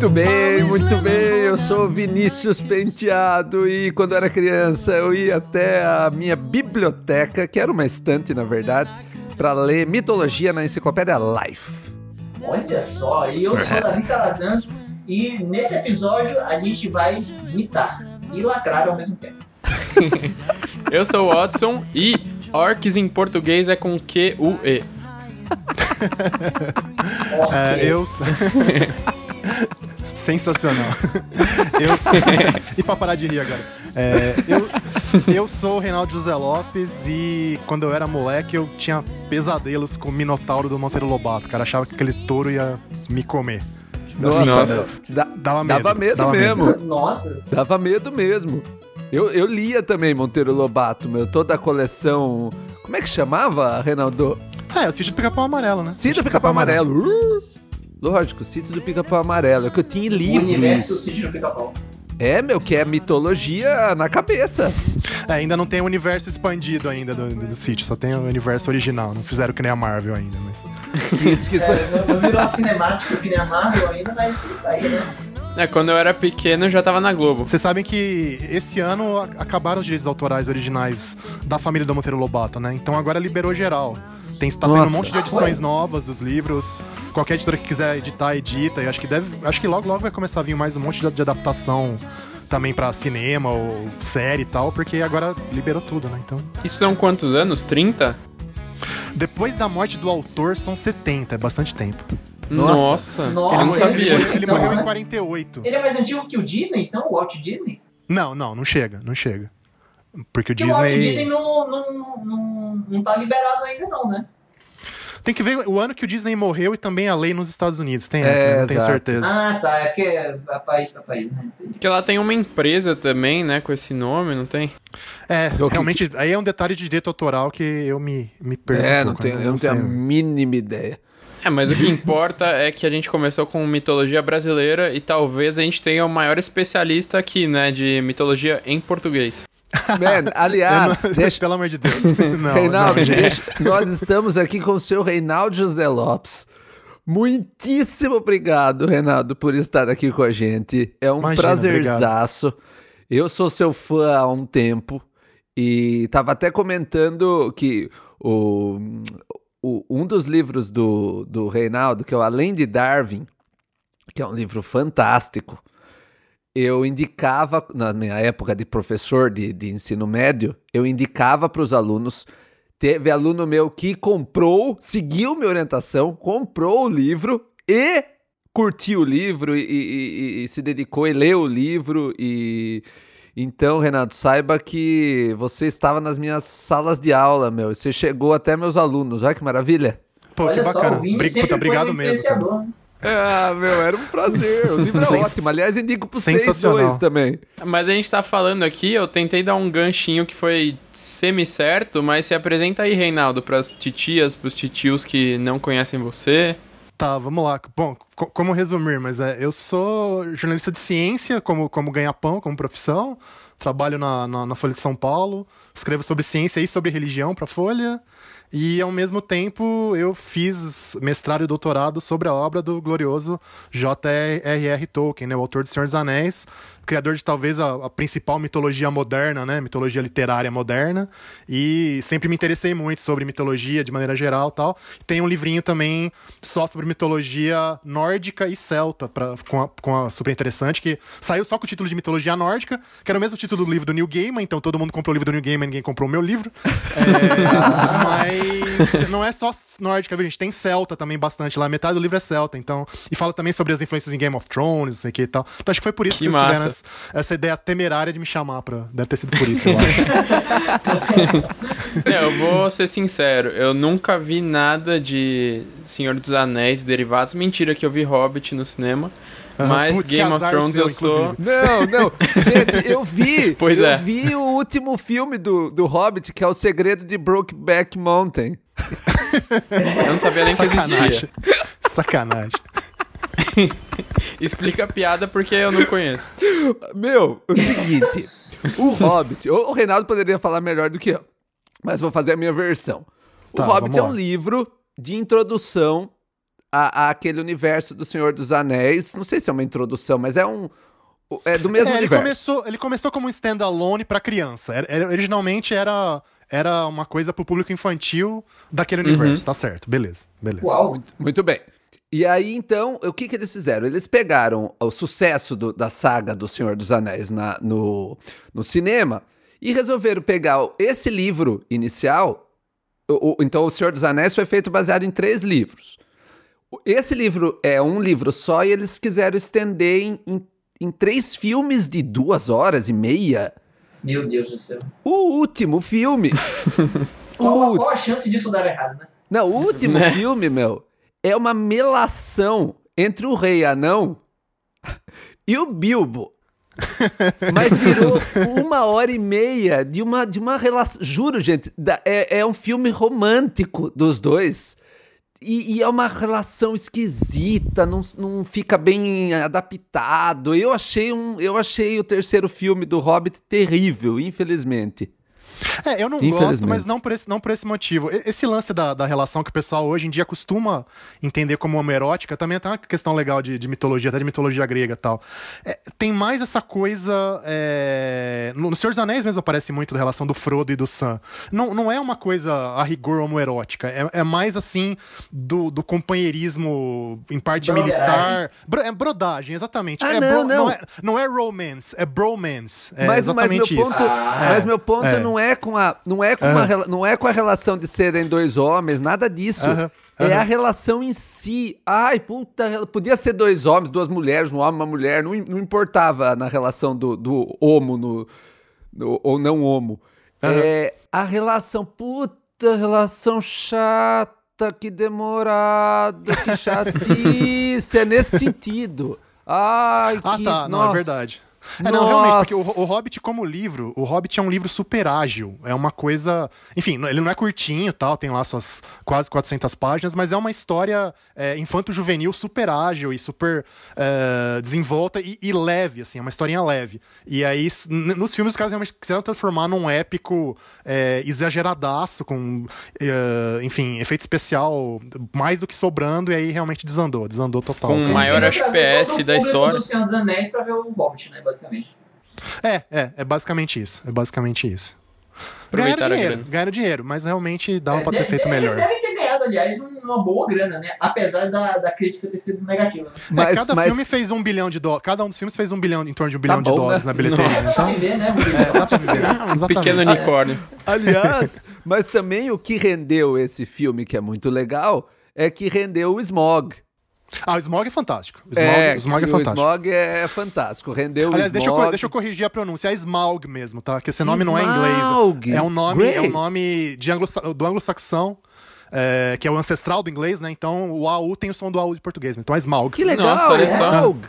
Muito bem, muito bem. Eu sou Vinícius Penteado e quando eu era criança eu ia até a minha biblioteca, que era uma estante na verdade, para ler mitologia na enciclopédia Life. Olha só, e eu sou Davi Calazans e nesse episódio a gente vai mitar e lacrar ao mesmo tempo. eu sou o Watson e orcs em português é com Q-U-E. é, eu. Sensacional. Eu E pra parar de rir agora. É, eu, eu sou o Reinaldo José Lopes e quando eu era moleque eu tinha pesadelos com o Minotauro do Monteiro Lobato. Cara achava que aquele touro ia me comer. Nossa, Nossa. Da, dava medo. Dava medo dava mesmo. Medo. Nossa. Dava medo mesmo. Eu, eu lia também Monteiro Lobato, meu, toda a coleção. Como é que chamava, Reinaldo? É, o sítio do pica-pau amarelo, né? Sítio do pica-pau amarelo. Uh! Lógico, sítio do pica-pau amarelo. É que eu tinha livros. O universo do sítio do pica-pau. É, meu, que é mitologia na cabeça. É, ainda não tem o universo expandido ainda do, do, do, sítio, só tem o universo original. Não fizeram que nem a Marvel ainda, mas. É, não, não virou a cinemática que nem a Marvel ainda, mas aí, né? É, quando eu era pequeno eu já tava na Globo. Vocês sabem que esse ano acabaram os direitos autorais originais da família do Monteiro Lobato, né? Então agora liberou geral. Tem, tá saindo um monte de edições novas dos livros. Qualquer editora que quiser editar, edita. E acho que deve. Acho que logo logo vai começar a vir mais um monte de, de adaptação também para cinema ou série e tal, porque agora liberou tudo, né? Então. Isso são quantos anos? 30? Depois da morte do autor são 70, é bastante tempo. Nossa, Nossa. eu não sabia. Ele, ele então, morreu em 48. Ele é mais antigo que o Disney, então? O Walt Disney? Não, não, não chega, não chega. Porque o Disney. O Disney não, não, não, não tá liberado ainda, não, né? Tem que ver o ano que o Disney morreu e também a lei nos Estados Unidos. Tem essa, é, não tenho certeza. Ah, tá. É que é país pra país, né? Porque lá tem uma empresa também, né, com esse nome, não tem? É, eu realmente, que... aí é um detalhe de direito autoral que eu me, me perco. É, não tenho, eu não, não tenho a mínima ideia. É, mas o que importa é que a gente começou com mitologia brasileira e talvez a gente tenha o maior especialista aqui, né, de mitologia em português. Man, aliás, não, deixa... pelo amor de Deus. Não, Reinaldo, não, deixa... nós estamos aqui com o seu Reinaldo José Lopes. Muitíssimo obrigado, Reinaldo, por estar aqui com a gente. É um Imagina, prazerzaço. Obrigado. Eu sou seu fã há um tempo e tava até comentando que o, o, um dos livros do, do Reinaldo, que é o Além de Darwin, que é um livro fantástico, eu indicava, na minha época de professor de, de ensino médio, eu indicava para os alunos. Teve aluno meu que comprou, seguiu minha orientação, comprou o livro e curtiu o livro e, e, e, e se dedicou e leu o livro. E então, Renato, saiba que você estava nas minhas salas de aula, meu. Você chegou até meus alunos. Olha que maravilha. Pô, Olha que bacana. Só, Puta, obrigado mesmo. Ah, meu, era um prazer. O livro é Sens... ótimo. Aliás, indico pro 6-2 também. Mas a gente tá falando aqui, eu tentei dar um ganchinho que foi semi-certo, mas se apresenta aí, Reinaldo, pras titias, pros titios que não conhecem você. Tá, vamos lá. Bom, como resumir, mas é, eu sou jornalista de ciência como, como ganha-pão, como profissão. Trabalho na, na, na Folha de São Paulo. Escrevo sobre ciência e sobre religião pra Folha. E ao mesmo tempo eu fiz mestrado e doutorado sobre a obra do glorioso J.R.R. Tolkien, né, o autor de Senhor dos Anéis, criador de talvez a, a, principal mitologia moderna, né? Mitologia literária moderna. E sempre me interessei muito sobre mitologia de maneira geral tal. Tem um livrinho também só sobre mitologia nórdica e celta, pra, com, a, com a super interessante, que saiu só com o título de mitologia nórdica, que era o mesmo título do livro do Neil Gaiman, então todo mundo comprou o livro do Neil Gaiman, ninguém comprou o meu livro. É, mas não é só nórdica, viu, gente? Tem celta também bastante lá. Metade do livro é celta, então. E fala também sobre as influências em Game of Thrones, não sei o que e tal. Então acho que foi por isso que, que vocês tiveram essa ideia temerária de me chamar pra. Deve ter sido por isso, eu acho. é, eu vou ser sincero, eu nunca vi nada de Senhor dos Anéis derivados. Mentira que eu vi Hobbit no cinema. Mas Putz, Game of Thrones seu, eu sou. Não, não. Gente, eu vi. Pois eu é. vi o último filme do, do Hobbit, que é O Segredo de Brokeback Mountain. eu não sabia nem Sacanagem. que existia. Sacanagem. Explica a piada porque eu não conheço. Meu, o seguinte: o Hobbit, o Reinaldo poderia falar melhor do que eu, mas vou fazer a minha versão. Tá, o Hobbit é um livro de introdução a, a, aquele universo do Senhor dos Anéis. Não sei se é uma introdução, mas é um. É do mesmo é, universo. Ele começou, ele começou como um standalone para criança. Era, era, originalmente era, era uma coisa pro público infantil daquele uhum. universo. Tá certo, beleza. beleza. Uau. Muito, muito bem. E aí, então, o que, que eles fizeram? Eles pegaram o sucesso do, da saga do Senhor dos Anéis na, no, no cinema e resolveram pegar esse livro inicial. O, o, então, O Senhor dos Anéis foi feito baseado em três livros. Esse livro é um livro só e eles quiseram estender em, em, em três filmes de duas horas e meia. Meu Deus do céu. O último filme. qual, qual, a chance disso dar errado, né? Não, o último né? filme, meu é uma melação entre o rei anão e o Bilbo. Mas virou uma hora e meia de uma, de uma relação. Juro, gente, é, é um filme romântico dos dois. E, e, é uma relação esquisita, não, não fica bem adaptado. Eu achei, um, eu achei o terceiro filme do Hobbit terrível, infelizmente. É, eu não gosto, mas não por esse, não por esse motivo. Esse lance da, da relação que o pessoal hoje em dia costuma entender como homerótica também é uma questão legal de, de mitologia, até de mitologia grega e tal. É, tem mais essa coisa. É... No Senhor dos Anéis mesmo aparece muito da relação do Frodo e do Sam. Não, não é uma coisa a rigor homoerótica, é, é mais assim do, do companheirismo em parte brodagem. militar. Bro, é brodagem, exatamente. Ah, é não, bro, não. Não, é, não é romance, é bromance. É mas, exatamente mas meu isso. ponto, ah, mas meu ponto é. não é é com a não é com, uhum. uma, não é com a relação de serem dois homens, nada disso. Uhum. Uhum. É a relação em si. Ai, puta, podia ser dois homens, duas mulheres, um homem, uma mulher, não, não importava na relação do, do homo no, no, ou não homo. É a relação, puta, relação chata, que demorada, que chatice. é nesse sentido. Ai, ah, que, tá, nossa. não, é verdade. É, não, realmente, porque o, o, Hobbit, como livro, o Hobbit é um livro super ágil. É uma coisa. Enfim, ele não é curtinho tal, tem lá suas quase 400 páginas, mas é uma história é, infanto-juvenil super ágil e super é, desenvolta e, e, leve, assim, é uma historinha leve. E aí, nos filmes, os caras realmente quiseram transformar num épico é, exageradaço, com, é, enfim, efeito especial mais do que sobrando, e aí realmente desandou, desandou total. Com o maior FPS da história. do Senhor dos Anéis pra ver o Hobbit, né? basicamente. É, é, é basicamente isso. É basicamente isso. Ganharam dinheiro, ganharam dinheiro, mas realmente dava é, pra ter feito melhor. Eles devem ter ganhado, aliás, uma boa grana, né? Apesar da, da crítica ter sido negativa. Né? Mas, é, cada mas... filme fez um bilhão de dólares. Cada um dos filmes fez um bilhão, em torno de um bilhão tá bom, de dólares né? na bilheteria. Dá pra viver, né? É, dá pra viver. pequeno unicórnio. Aliás, mas também o que rendeu esse filme, que é muito legal, é que rendeu o Smog. Ah, o Smog é fantástico. O Smog é, o Smog é fantástico. O Smog é fantástico. Rendeu Aliás, o Deixa eu, deixa eu corrigir a pronúncia. É Smaug mesmo, tá? Que esse nome Smaug. não é inglês. É um nome, é um nome de anglo, do anglo-saxão. É, que é o ancestral do inglês, né? Então o AU tem o som do AU de português. Então é Smaug. Que legal, Nossa, olha só. Uhum.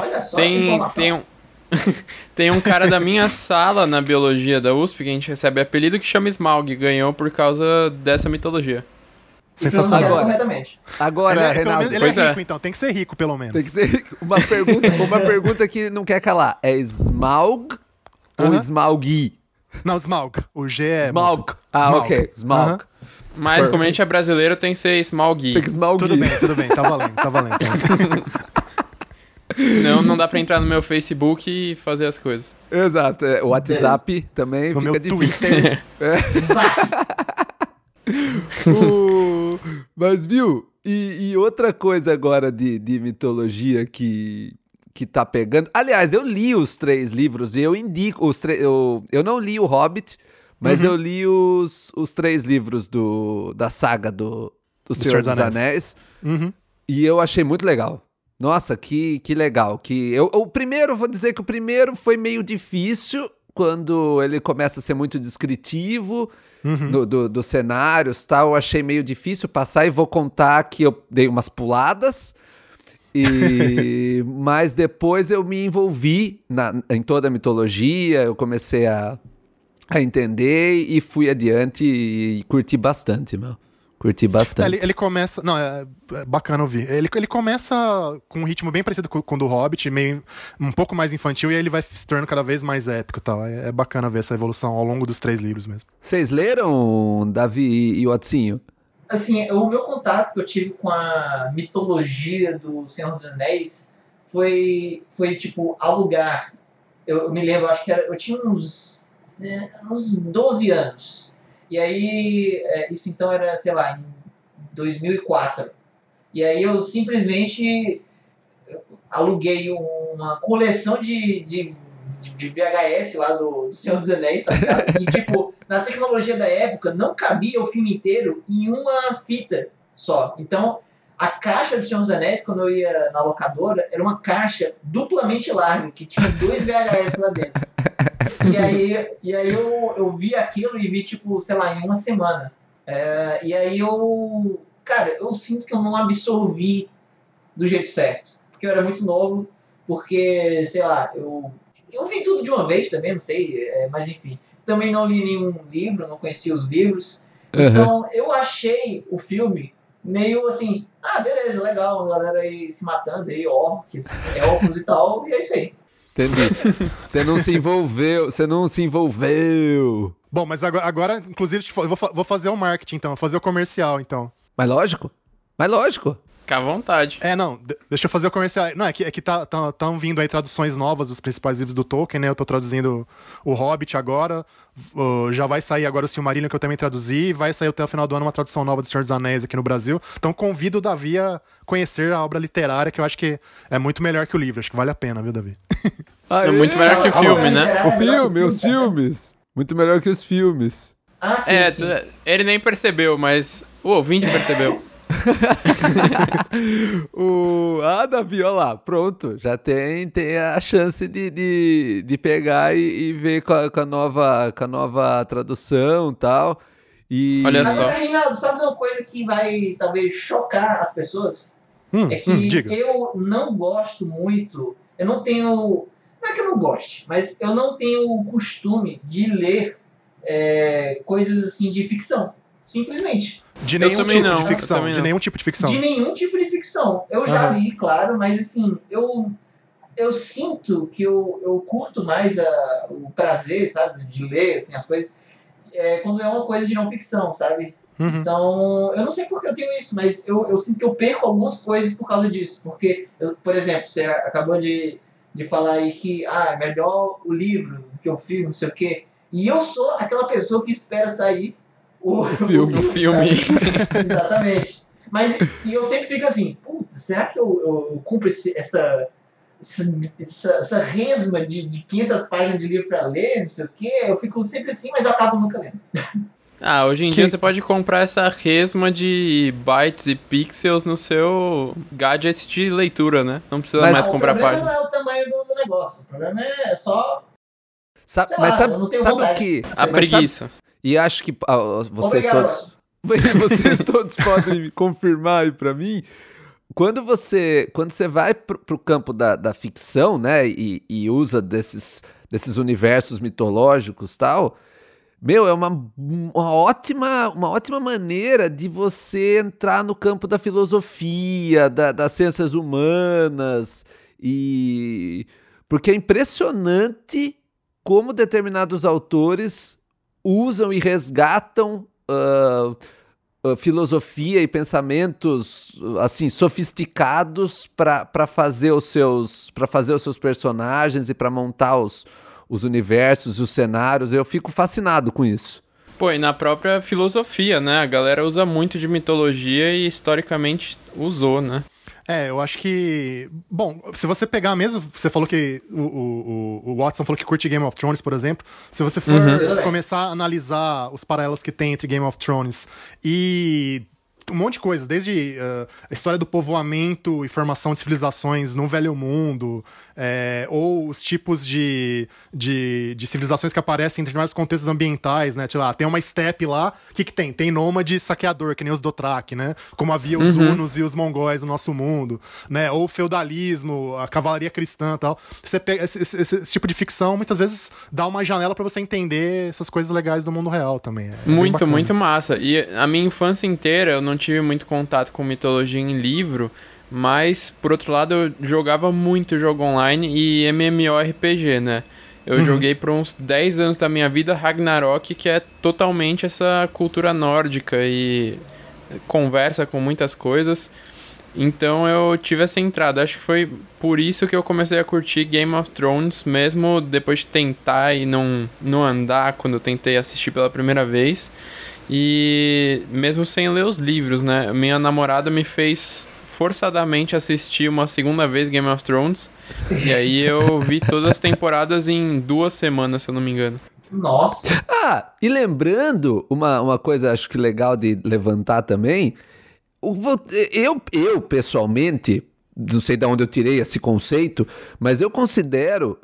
Olha só tem, tem um, tem um cara da minha sala na biologia da USP que a gente recebe apelido que chama Smaug. Ganhou por causa dessa mitologia. Sensacional. Agora, corretamente. Agora, ele é, Renato. Menos, ele é rico, é. então. Tem que ser rico, pelo menos. Tem que ser rico. Uma pergunta, uma pergunta que não quer calar. É Smaug uh -huh. ou Smaug? Não, Smaug. O G é. Smaug. Ah, Smaug. ok. Smaug. Uh -huh. Mas como a gente é brasileiro, tem que ser Smaug. Tem que Smaug. Tudo bem, tudo bem. Tá valendo, tá valendo. não, não dá pra entrar no meu Facebook e fazer as coisas. Exato. É, o WhatsApp yes. também no fica meu difícil. Twitter. É. o... Mas viu? E, e, outra coisa agora de, de mitologia que, que tá pegando. Aliás, eu li os três livros e eu indico. Os eu, eu não li o Hobbit, mas uhum. eu li os, os três livros do, da saga do, do, do Senhor, dos Anéis. Anéis uhum. E eu achei muito legal. Nossa, que, que legal. Que eu, o primeiro, vou dizer que o primeiro foi meio difícil quando ele começa a ser muito descritivo uhum. do, do, dos cenários tal, eu achei meio difícil passar e vou contar que eu dei umas puladas. E mas depois eu me envolvi na, em toda a mitologia, eu comecei a, a entender e fui adiante e, e curti bastante, meu. Curti bastante. É, ele, ele, começa. Não, é, é, bacana ouvir. Ele, ele começa com um ritmo bem parecido com, com o do Hobbit, meio um pouco mais infantil, e aí ele vai se tornando cada vez mais épico e tal. É, é bacana ver essa evolução ao longo dos três livros mesmo. Vocês leram Davi e o Otzinho? assim, o meu contato que eu tive com a mitologia do Senhor dos Anéis foi, foi tipo, alugar. Eu, eu me lembro, acho que era, eu tinha uns, né, uns 12 anos. E aí, é, isso então era, sei lá, em 2004. E aí eu simplesmente aluguei uma coleção de, de, de VHS lá do, do Senhor dos Anéis, tá ligado? E tipo, na tecnologia da época não cabia o filme inteiro em uma fita só. Então, a caixa do Senhor dos Anéis, quando eu ia na locadora, era uma caixa duplamente larga, que tinha dois VHS lá dentro. E aí, e aí eu, eu vi aquilo e vi, tipo, sei lá, em uma semana. É, e aí eu. Cara, eu sinto que eu não absorvi do jeito certo. Porque eu era muito novo, porque, sei lá, eu. Eu vi tudo de uma vez também, não sei, é, mas enfim. Também não li nenhum livro, não conhecia os livros. Uhum. Então eu achei o filme meio assim, ah, beleza, legal, a galera aí se matando aí, orcs, elfos e tal, e é isso aí. Entendi. Você não se envolveu, você não se envolveu. Bom, mas agora, agora inclusive, vou, vou fazer o marketing então, fazer o comercial então. Mas lógico. Mas lógico. Fica à vontade. É, não, deixa eu fazer o comercial. Não, é que, é que tá, tá, tão vindo aí traduções novas dos principais livros do Tolkien, né? Eu tô traduzindo o Hobbit agora. Uh, já vai sair agora o Silmarillion, que eu também traduzi. Vai sair até o final do ano uma tradução nova do Senhor dos Anéis aqui no Brasil. Então convido o Davi a conhecer a obra literária, que eu acho que é muito melhor que o livro. Acho que vale a pena, viu, Davi? é muito melhor que o filme, né? O filme, os filmes. Muito melhor que os filmes. Ah, sim, é, sim. ele nem percebeu, mas o ouvinte percebeu. o... Ah, Davi, olha lá, pronto. Já tem, tem a chance de, de, de pegar e, e ver com a, com a, nova, com a nova tradução e tal. E... Olha só. Agora, Reinaldo, sabe uma coisa que vai talvez chocar as pessoas? Hum, é que hum, eu não gosto muito, eu não tenho. Não é que eu não goste, mas eu não tenho o costume de ler é, coisas assim de ficção. Simplesmente. De nenhum tipo não, de ficção. De não. nenhum tipo de ficção. De nenhum tipo de ficção. Eu já Aham. li, claro, mas assim, eu, eu sinto que eu, eu curto mais a, o prazer, sabe, de ler assim, as coisas, é, quando é uma coisa de não ficção, sabe? Uhum. Então, eu não sei por que eu tenho isso, mas eu, eu sinto que eu perco algumas coisas por causa disso. Porque, eu, por exemplo, você acabou de, de falar aí que ah, é melhor o livro do que o filme, não sei o quê. E eu sou aquela pessoa que espera sair o, filme. O filme. sabe? Exatamente. Mas e eu sempre fico assim, será que eu, eu cumpro esse- essa, essa, essa, essa resma de, de 500 páginas de livro para ler, não sei o quê? Eu fico sempre assim, mas eu acabo nunca lendo. Ah, hoje em Que- dia você pode comprar essa resma de bytes e pixels no seu gadget de leitura, né? Não precisa Mas- mais o comprar problema página. não é o tamanho do, do negócio, o problema é só Sabe, Sei mas lá, sabe, eu não tenho sabe o que? A mas preguiça. E acho que ah, vocês Obrigado. todos. Vocês todos podem confirmar aí pra mim. Quando você, quando você vai pro, pro campo da, da ficção, né, e, e usa desses, desses universos mitológicos tal, meu, é uma, uma, ótima, uma ótima maneira de você entrar no campo da filosofia, da, das ciências humanas, e porque é impressionante como determinados autores usam e resgatam ah, filosofia e pensamentos assim sofisticados para fazer os seus para fazer os seus personagens e para montar os, os universos os cenários. Eu fico fascinado com isso. Pô, e na própria filosofia, né? A galera usa muito de mitologia e historicamente usou, né? É, eu acho que. Bom, se você pegar mesmo. Você falou que. O, o, o- Watson falou que curte Game of Thrones, por exemplo. Se você for Uhum. começar a analisar os paralelos que tem entre Game of Thrones e. Um monte de coisa, desde eh, a história do povoamento e formação de civilizações no Velho Mundo, eh, ou os tipos de, de, de civilizações que aparecem em determinados contextos ambientais, né? Tipo, tem uma steppe lá, o que, que tem? Tem nômade saqueador, que nem os Dothraki, né? Como havia os Hunos e os mongóis no nosso mundo, né? Ou o feudalismo, a cavalaria cristã e tal. Você pega esse, esse- esse- tipo de ficção, muitas vezes dá uma janela pra você entender essas coisas legais do mundo real também. É bem Muito, muito massa. E a minha infância inteira eu não tive muito contato com mitologia em livro, mas por outro lado eu jogava muito jogo online e MMORPG, né? Eu Uhum. joguei por uns 10 anos da minha vida Ragnarok, que é totalmente essa cultura nórdica e conversa com muitas coisas. Então eu tive essa entrada. Acho que foi por isso que eu comecei a curtir Game of Thrones, mesmo depois de tentar e não, não andar quando eu tentei assistir pela primeira vez. E mesmo sem ler os livros, né? Minha namorada me fez forçadamente assistir uma segunda vez Game of Thrones. e aí eu vi todas as temporadas em duas semanas, se eu não me engano. Nossa! Ah, e lembrando, uma, uma coisa acho que legal de levantar também eu, eu, pessoalmente, não sei de onde eu tirei esse conceito, mas eu considero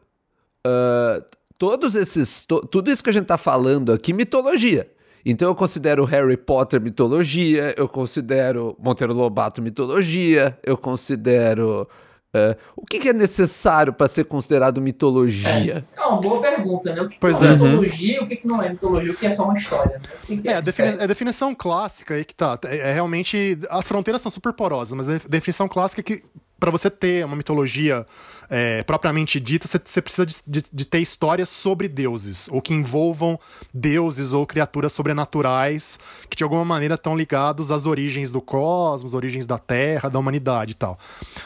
uh, todos esses. To, tudo isso que a gente está falando aqui mitologia. Então eu considero Harry Potter mitologia, eu considero Monteiro Lobato mitologia, eu considero Uh, o que, que, é necessário para ser considerado mitologia? É, é uma boa pergunta, né? O que, pois que é, é mitologia e o que, que não é mitologia? O que é só uma história, né? é, a, defini a, definição clássica aí que tá. É, é, realmente. As fronteiras são super porosas, mas a definição clássica é que para você ter uma mitologia é, propriamente dita, você precisa de, de, de, ter histórias sobre deuses, ou que envolvam deuses ou criaturas sobrenaturais que de alguma maneira estão ligados às origens do cosmos, origens da Terra, da humanidade e tal.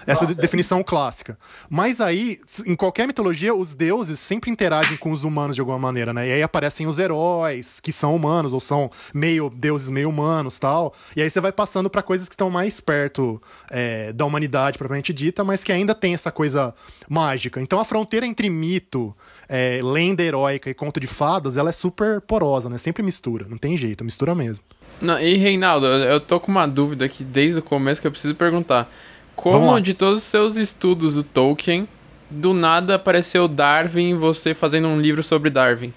Essa Nossa, é definição é. clássica. Mas aí, em qualquer mitologia, os deuses sempre interagem com os humanos de alguma maneira, né? E aí aparecem os heróis, que são humanos, ou são meio deuses meio humanos tal. E aí você vai passando para coisas que estão mais perto é, da humanidade propriamente dita, mas que ainda tem essa coisa mágica. Então a fronteira entre mito, é, lenda heróica e conto de fadas, ela é super porosa, né? Sempre mistura, não tem jeito, mistura mesmo. Não, e Reinaldo, eu tô com uma dúvida aqui desde o começo que eu preciso perguntar. Como de todos os seus estudos do Tolkien, do nada apareceu Darwin você fazendo um livro sobre Darwin?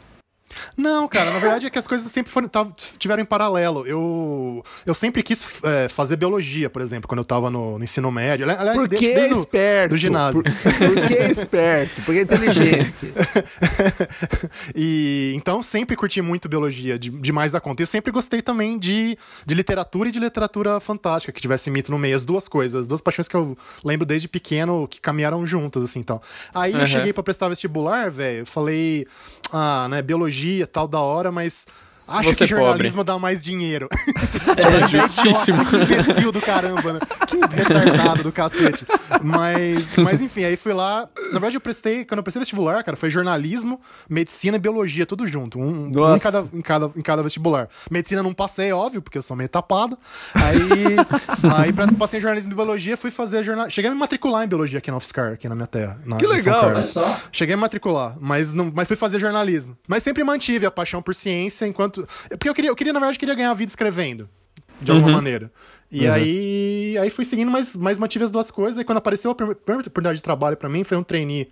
Não, cara, na verdade é que as coisas sempre foram, tiveram em paralelo. Eu, eu sempre quis é, fazer biologia, por exemplo, quando eu tava no, no ensino médio. Aliás, por que desde, esperto? Do ginásio. Por, por que esperto? Porque é inteligente. e então sempre curti muito biologia, de, demais da conta. E eu sempre gostei também de, de literatura e de literatura fantástica, que tivesse mito no meio, as duas coisas, as duas paixões que eu lembro desde pequeno que caminharam juntas, assim, então. Aí uhum. eu cheguei para prestar vestibular, velho, falei, ah, né, biologia tal, da hora, mas Acho Você que jornalismo pobre. dá mais dinheiro. É justíssimo. Que imbecil do caramba, né? Que retardado do cacete. Mas, mas enfim, aí fui lá. Na verdade, eu prestei, quando eu prestei vestibular, cara, foi jornalismo, medicina e biologia, tudo junto. Um, um em, cada, em, cada, em cada vestibular. Medicina não passei, óbvio, porque eu sou meio tapado. Aí, aí passei em jornalismo e biologia, fui fazer jornal. Cheguei a me matricular em biologia aqui na UFSCar, aqui na minha terra. Na, que legal, olha só. Cheguei a me matricular, mas, não, mas fui fazer jornalismo. Mas sempre mantive a paixão por ciência enquanto porque eu queria, eu queria, na verdade, queria ganhar a vida escrevendo. De alguma uhum. maneira. E uhum. aí, aí fui seguindo, mas, mas mantive as duas coisas. E quando apareceu a primeira oportunidade de trabalho para mim, foi um trainee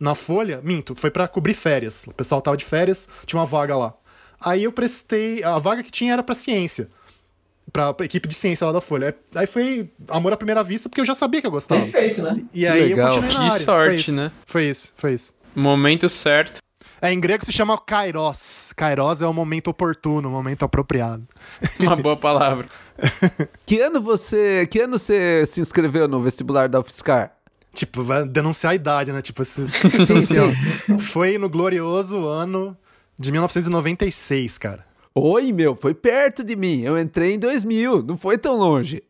na Folha. Minto, foi para cobrir férias. O pessoal tava de férias, tinha uma vaga lá. Aí eu prestei. A vaga que tinha era para ciência. Pra, pra, equipe de ciência lá da Folha. Aí foi amor à primeira vista, porque eu já sabia que eu gostava. Perfeito, né? E aí Legal. eu continuei na que área. sorte, né? Foi isso, foi isso. Momento certo. É, em grego se chama kairos. Kairos é o momento oportuno, o momento apropriado. Uma boa palavra. que ano você, que ano você se inscreveu no vestibular da UFSCar? Tipo, vai denunciar a idade, né? Tipo, esse, sim, sim. foi no glorioso ano de 1996, cara. Oi, meu, foi perto de mim. Eu entrei em 2000, não foi tão longe.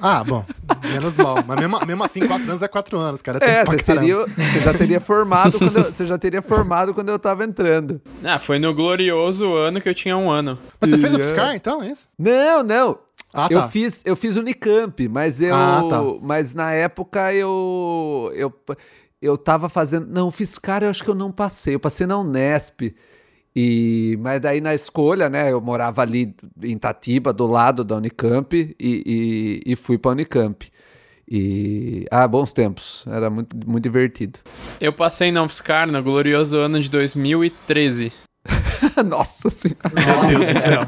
Ah, bom, menos mal. Mas mesmo, mesmo assim, quatro anos é quatro anos, cara. É, você, seria, você já teria formado quando eu, você já teria formado quando eu tava entrando. Ah, foi no glorioso ano que eu tinha um ano. Mas você fez o UFSCar, então, é isso? Não, não. Ah, tá. Eu fiz, eu fiz Unicamp, mas eu, ah, tá. mas na época eu, eu, eu tava fazendo, não, Fiscar eu acho que eu não passei, eu passei na Unesp. E, mas daí na escolha, né, eu morava ali em Tatiba, do lado da Unicamp, e, e, e fui para Unicamp. E. Ah, bons tempos. Era muito, muito divertido. Eu passei na UFSCar no glorioso ano de 2013. Nossa senhora. Meu Deus do céu.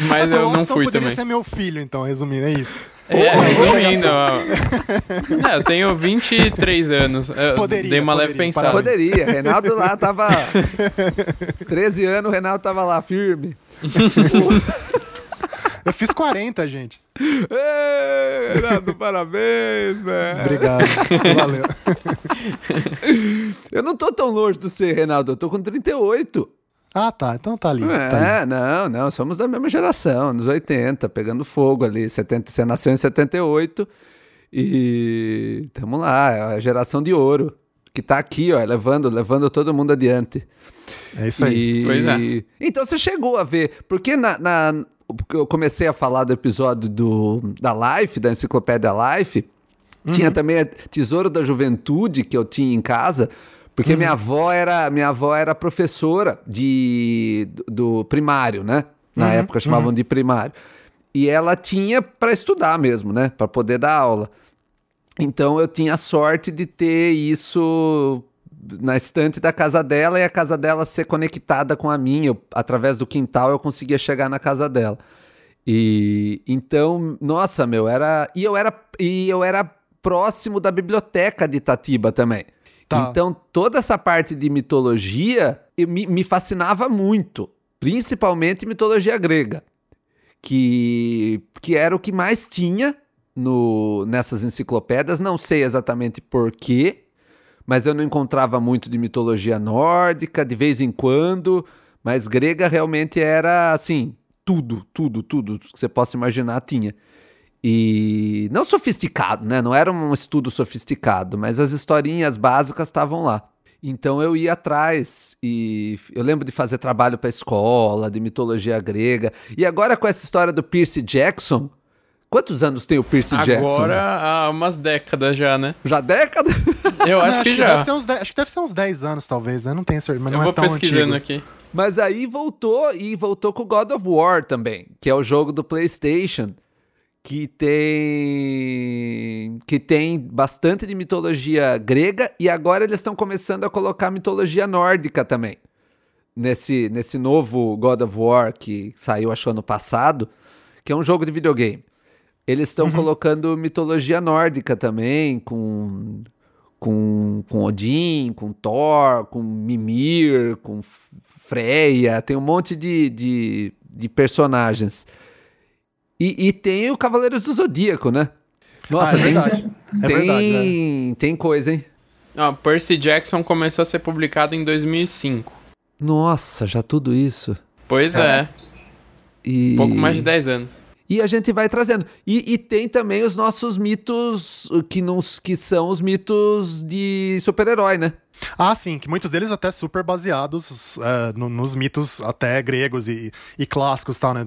Mas eu não fui poderia também. ser meu filho, então, resumindo, é isso. É, resumindo, é, eu tenho 23 anos. Eu poderia, dei uma poderia, leve pensada. Poderia. Reinaldo lá tava. 13 anos, o Reinaldo tava lá firme. Eu fiz 40, gente. Ei, Renato, parabéns, velho. Obrigado. Valeu. Eu não tô tão longe do você, Reinaldo. Eu tô com 38. Ah, tá. Então tá ali. É, tá ali. não, não. Somos da mesma geração, nos 80, pegando fogo ali. 70, você nasceu em 78 e estamos lá, é a geração de ouro. Que tá aqui, ó, levando, levando todo mundo adiante. É isso aí. E... Pois é. Então você chegou a ver, porque na, na, eu comecei a falar do episódio do, da Life, da Enciclopédia Life, uhum. tinha também a Tesouro da Juventude que eu tinha em casa, porque uhum. minha avó era minha avó era professora de do, primário, né? Na uhum. época chamavam uhum. de primário. E ela tinha para estudar mesmo, né? Para poder dar aula. Então eu tinha a sorte de ter isso na estante da casa dela e a casa dela ser conectada com a minha. Eu, através do quintal eu conseguia chegar na casa dela. E então, nossa, meu, era e eu era e eu era próximo da biblioteca de Itatiba também. Tá. Então, toda essa parte de mitologia me, me fascinava muito, principalmente mitologia grega, que, que era o que mais tinha no, nessas enciclopédias. Não sei exatamente porquê, mas eu não encontrava muito de mitologia nórdica, de vez em quando, mas grega realmente era assim, tudo, tudo, tudo que você possa imaginar tinha. E não sofisticado, né? Não era um estudo sofisticado, mas as historinhas básicas estavam lá. Então eu ia atrás e eu lembro de fazer trabalho para escola, de mitologia grega. E agora com essa história do Percy Jackson, Quantos anos tem o Percy Agora, Jackson? Agora há umas décadas já, né? Já décadas? Eu acho, que, que já. Deve uns 10, acho que deve ser uns 10 anos, talvez, né? Não tenho certeza, mas Eu não vou é tão pesquisando antigo. aqui. Mas aí voltou e voltou com God of War também, que é o jogo do PlayStation, que tem que tem bastante de mitologia grega e agora eles estão começando a colocar mitologia nórdica também. Nesse nesse novo God of War que saiu acho ano passado, que é um jogo de videogame. Eles estão uhum. colocando mitologia nórdica também, com, com, com Odin, com Thor, com Mimir, com Freya, tem um monte de, de, de personagens. E, e, tem o Cavaleiros do Zodíaco, né? Nossa, ah, é tem, verdade. É tem, verdade, né? tem coisa, hein? Ah, Percy Jackson começou a ser publicado em 2005. Nossa, já tudo isso. Pois é. é. E... Pouco mais de 10 anos e a gente vai trazendo. E, e, tem também os nossos mitos, que, nos, que são os mitos de super-herói, né? Ah, sim, que muitos deles até super baseados é, no, nos mitos até gregos e, e clássicos tal, né?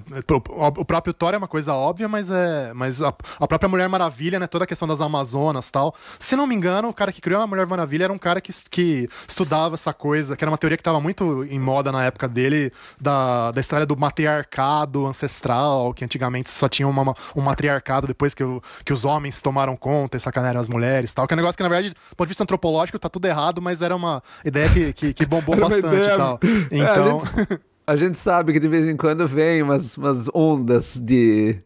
O, o, próprio Thor é uma coisa óbvia, mas é. Mas a, a, própria Mulher Maravilha, né? Toda a questão das Amazonas tal. Se não me engano, o cara que criou a Mulher Maravilha era um cara que, que estudava essa coisa, que era uma teoria que estava muito em moda na época dele, da, da história do matriarcado ancestral, que antigamente só tinha uma, um matriarcado depois que, o, que os homens tomaram conta e sacanaram as mulheres tal. Que é um negócio que, na verdade, do ponto de vista antropológico, tá tudo errado, mas era uma ideia que, que, que bombou bastante ideia... e tal. Então. É, a, gente, então a, gente, sabe que de vez em quando vem umas, umas ondas de.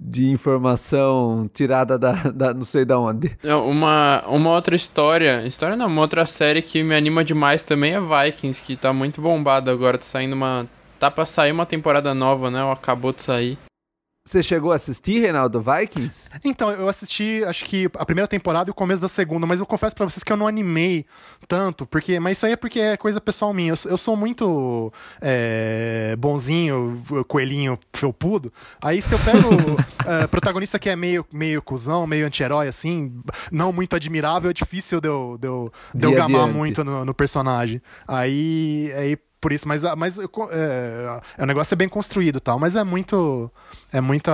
De informação tirada da, da não sei da onde. É, uma, uma outra história. História não, uma outra série que me anima demais também é Vikings, que tá muito bombada agora. Tá saindo uma. Tá pra sair uma temporada nova, né? Ou acabou de sair. Você chegou a assistir, Reinaldo, Vikings? Então, eu assisti, acho que a primeira temporada e o começo da segunda, mas eu confesso para vocês que eu não animei tanto, porque, mas isso aí é porque é coisa pessoal minha. Eu, eu sou muito é, bonzinho, coelhinho felpudo. Aí se eu pego é, protagonista que é meio, meio cuzão, meio anti-herói, assim, não muito admirável, é difícil de eu, de eu, de eu gamar muito no, no personagem. Aí, aí por isso, mas, mas é, é, o negócio é bem construído tal, mas é muito. É muita.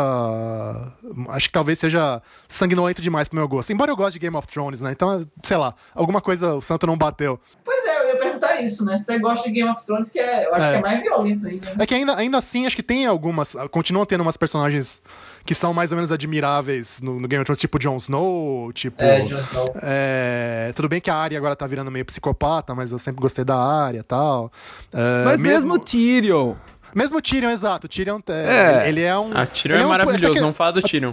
Acho que talvez seja sanguinolento demais pro meu gosto. Embora eu goste de Game of Thrones, né? Então, sei lá, alguma coisa o santo não bateu. Pois é, perguntar isso, né? Você gosta de Game of Thrones, que é, eu acho é. que é mais violento ainda. Né? É que ainda, ainda assim, acho que tem algumas. Continuam tendo umas personagens que são mais ou menos admiráveis no, no Game of Thrones, tipo Jon Snow, tipo. É, Jon Snow. É, tudo bem que a Arya agora tá virando meio psicopata, mas eu sempre gostei da Arya e tal. É, mas mesmo, mesmo Tyrion. Mesmo Tyrion, exato. Tyrion é, ele é um. Ah, Tyrion é, é um, maravilhoso, não fala do Tyrion.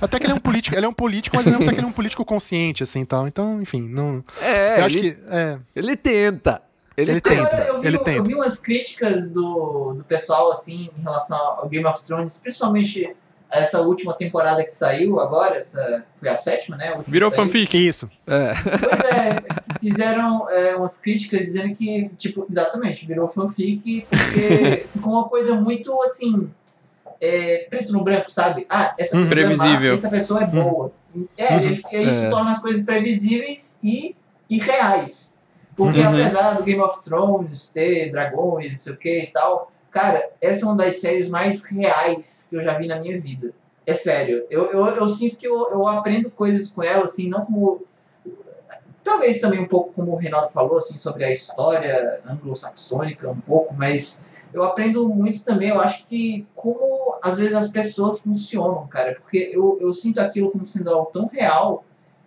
Até que ele é um político, ele é um político, mas até que ele é um político consciente, assim, tal. Então, enfim, não. É, eu acho ele, que. É. Ele tenta. Ele, ele tenta. Eu, eu, vi, ele tenta. eu vi umas críticas do, do pessoal, assim, em relação ao Game of Thrones, principalmente essa última temporada que saiu agora, essa foi a sétima, né? A Virou fanfic. Isso. É. Pois é, fizeram é, umas críticas dizendo que, tipo, exatamente, virou fanfic porque ficou uma coisa muito assim. É, preto no branco, sabe? Ah, essa pessoa Previsível. é má, essa pessoa é boa. É, uhum. isso é. torna as coisas previsíveis e, e reais. Porque uhum. apesar do Game of Thrones ter dragões, não sei o que e tal, Cara, essa é uma das séries mais reais que eu já vi na minha vida. É sério. Eu, eu, eu sinto que eu, eu aprendo coisas com ela, assim, não como. Talvez também um pouco como o Reinaldo falou, assim, sobre a história anglo-saxônica, um pouco, mas eu aprendo muito também, eu acho que como às vezes as pessoas funcionam, cara, porque eu, eu sinto aquilo como sendo algo tão real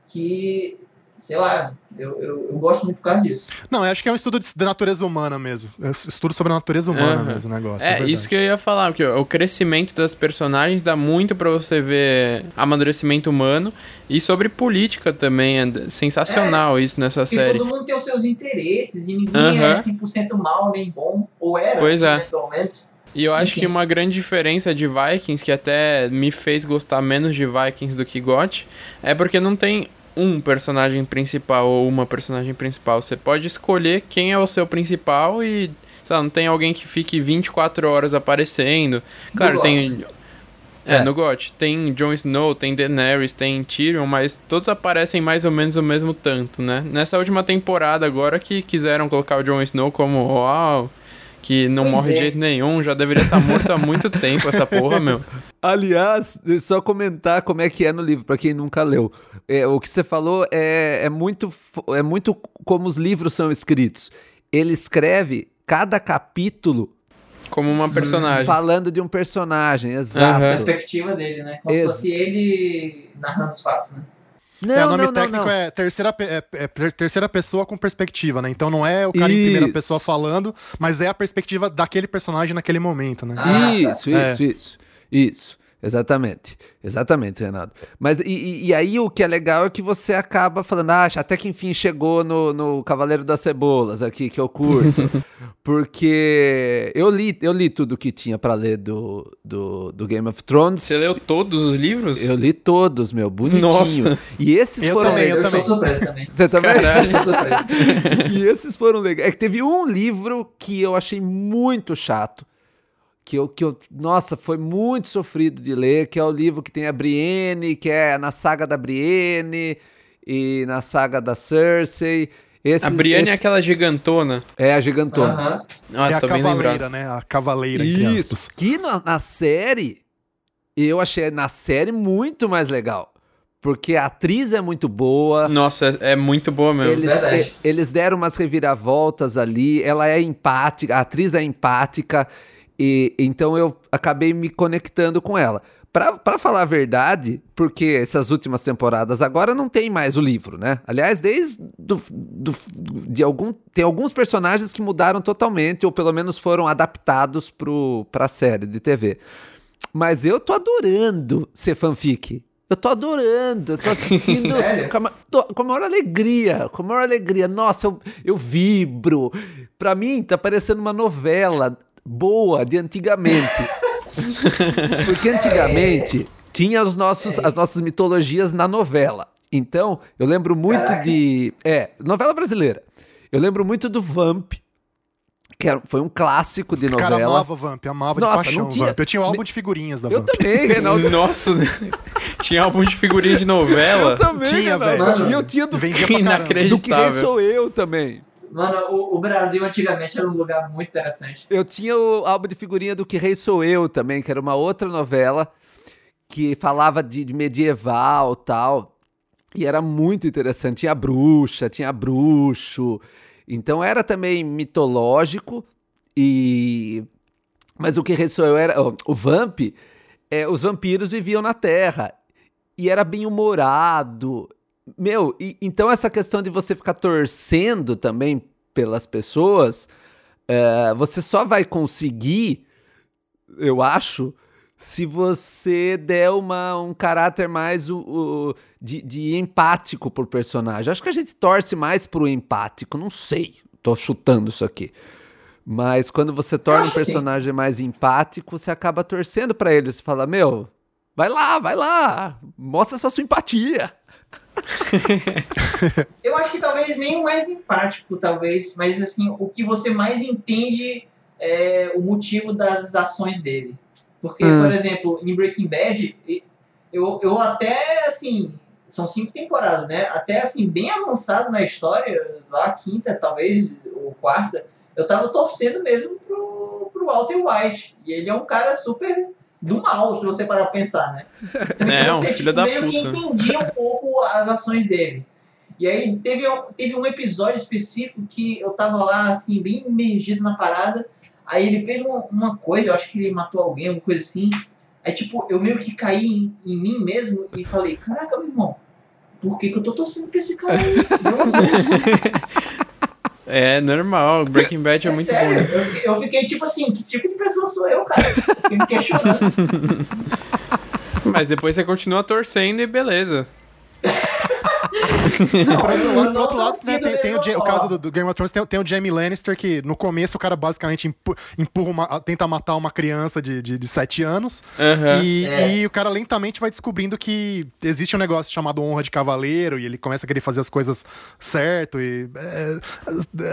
que sei lá, eu, eu, eu, gosto muito por causa disso. Não, eu acho que é um estudo de, de natureza humana mesmo. É um estudo sobre a natureza humana uhum. mesmo o negócio. É, é isso que eu ia falar, porque o crescimento das personagens dá muito para você ver amadurecimento humano e sobre política também. É sensacional é, isso nessa série. todo mundo tem os seus interesses e ninguém uhum. é 100% mal nem bom, ou era pois assim, é. Né, pelo menos. E eu acho que uma grande diferença de Vikings, que até me fez gostar menos de Vikings do que GOT, é porque não tem um personagem principal ou uma personagem principal. Você pode escolher quem é o seu principal e, sei lá, não tem alguém que fique 24 horas aparecendo. Claro, no tem. É, é, no GOT. Tem Jon Snow, tem Daenerys, tem Tyrion, mas todos aparecem mais ou menos o mesmo tanto, né? Nessa última temporada agora que quiseram colocar o Jon Snow como, uau, que não pois morre é. de jeito nenhum, já deveria estar tá morto há muito tempo essa porra, meu. Aliás, só comentar como é que é no livro, para quem nunca leu. É, o que você falou é, é, muito, é muito como os livros são escritos. Ele escreve cada capítulo como uma personagem. Falando de um personagem, exato. Uhum. A perspectiva dele, né? Como Ex se fosse ele narrando os fatos, né? Não, é, o nome não, técnico não, é, terceira, é, é, terceira pessoa com perspectiva, né? Então não é o cara isso. em primeira pessoa falando, mas é a perspectiva daquele personagem naquele momento, né? Ah, isso, tá. isso, isso, isso. Exatamente, exatamente, Renato. Mas e, e, aí o que é legal é que você acaba falando, ah, até que enfim chegou no, no Cavaleiro das Cebolas aqui, que eu curto. porque eu li, eu li tudo que tinha para ler do, do, do, Game of Thrones. Você leu todos os livros? Eu li todos, meu, bonitinho. Nossa. E esses eu foram também, eu também. sou surpreso também. Você também? E esses foram legais. É que teve um livro que eu achei muito chato que eu, que eu, nossa, foi muito sofrido de ler, que é o livro que tem a Brienne, que é na saga da Brienne e na saga da Cersei. Esses, a Brienne esse... é aquela gigantona. É a gigantona. Uhum. Ah, é a cavaleira, né? A cavaleira. Isso. Que na, na série, eu achei na série muito mais legal. Porque a atriz é muito boa. Nossa, é, é muito boa mesmo. Eles, eles deram umas reviravoltas ali. Ela é empática, a atriz é empática. E então eu acabei me conectando com ela. Para falar a verdade, porque essas últimas temporadas agora não tem mais o livro, né? Aliás, desde do, do, de algum tem alguns personagens que mudaram totalmente ou pelo menos foram adaptados para a série de TV. Mas eu tô adorando ser fanfic. Eu tô adorando, eu tô assistindo com, a, tô, com a maior alegria, com a maior alegria. Nossa, eu, eu vibro. Pra mim, tá parecendo uma novela boa de antigamente. Porque antigamente tinha os nossos, as nossas mitologias na novela. Então, eu lembro muito Caraca. de. É, novela brasileira. Eu lembro muito do Vamp, que era, foi um clássico de novela. Cara, amava Vamp, amava Nossa, de paixão não tinha... Vamp. Eu tinha um álbum de figurinhas da eu Vamp. Eu também, Reinaldo. Nossa, tinha álbum de figurinha de novela? Eu também, tinha, velho. E eu tinha do, Vendia do que Rei Sou Eu também. Mano, o, o, Brasil antigamente era um lugar muito interessante. Eu tinha o álbum de figurinha do Que Rei Sou Eu também, que era uma outra novela que falava de, de medieval tal. E era muito interessante. Tinha bruxa, tinha bruxo. Então era também mitológico. E. Mas o que Rei Sou Eu era. O Vamp. É, os vampiros viviam na Terra. E era bem humorado. Meu, e, então essa questão de você ficar torcendo também pelas pessoas, é, você só vai conseguir, eu acho, se você der uma, um caráter mais o, o, de, de empático pro personagem. Acho que a gente torce mais pro empático, não sei. Tô chutando isso aqui. Mas quando você torna um personagem mais empático, você acaba torcendo para ele. Você fala, meu, Vai lá, vai lá. Mostra essa sua empatia. eu acho que talvez nem o mais empático, talvez, mas assim, o que você mais entende é o motivo das ações dele. Porque, hum. por exemplo, em Breaking Bad, eu, eu até, assim, são cinco temporadas, né? Até, assim, bem avançado na história, lá a quinta, talvez, ou quarta, eu tava torcendo mesmo pro, pro Walter White. E ele é um cara super do mal, se você parar pra pensar, né? Você, é, um filho da meio puta. que entendia um pouco as ações dele. E aí teve, teve um episódio específico que eu tava lá, assim, bem imergido na parada. Aí ele fez uma, uma coisa, eu acho que ele matou alguém, alguma coisa assim. Aí, tipo, eu meio que caí em, em mim mesmo e falei, caraca, meu irmão, por que, que eu tô torcendo pra esse cara aí? É normal, Breaking Bad é, é muito sério, bom. Eu, eu, fiquei tipo assim, que tipo de pessoa sou eu, cara? Fiquei me questionando. Mas depois você continua torcendo e beleza. Não, outro lado, né, tem, tem o, o, caso do, do, Game of Thrones, tem, tem, o Jamie Lannister, que no começo o cara basicamente empurra uma, tenta matar uma criança de, de, de 7 anos. Uhum. E, é. e, o cara lentamente vai descobrindo que existe um negócio chamado honra de cavaleiro, e ele começa a querer fazer as coisas certo. E é,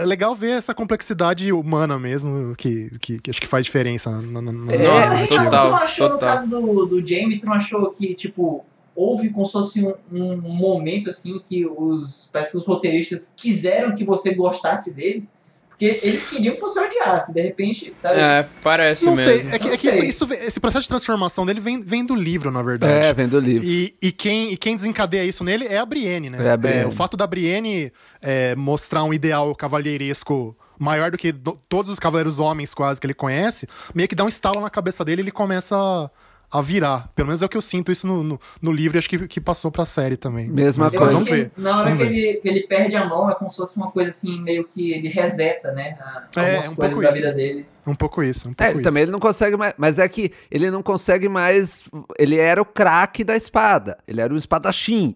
é legal ver essa complexidade humana mesmo, que, que, que acho que faz diferença. Na, na, na... É, Nossa, total, tu não achou total. no caso do, do Jamie, tu não achou que, tipo houve como se fosse um, um, momento assim que os, parece que os roteiristas quiseram que você gostasse dele. Porque eles queriam que você odiasse, de repente, sabe? É, parece não mesmo. Sei. É que, é que isso, isso, esse processo de transformação dele vem, vem do livro, na verdade. É, vem do livro. E, e, quem, e quem desencadeia isso nele é a Brienne, né? É a Brienne. É, o fato da Brienne é, mostrar um ideal cavalheiresco maior do que do, todos os cavaleiros homens quase que ele conhece, meio que dá um estalo na cabeça dele e ele começa a a virar. Pelo menos é o que eu sinto isso no, no, no livro, acho que, que passou pra série também. Mesma Mas coisa. Vamos ver. Na hora que ele, que ele perde a mão, é como se fosse uma coisa assim, meio que ele reseta, né? A, é, é um pouco da isso. vida dele. Um pouco isso. Um pouco é, isso. também ele não consegue mais. Mas é que ele não consegue mais. Ele era o craque da espada. Ele era o espadachim.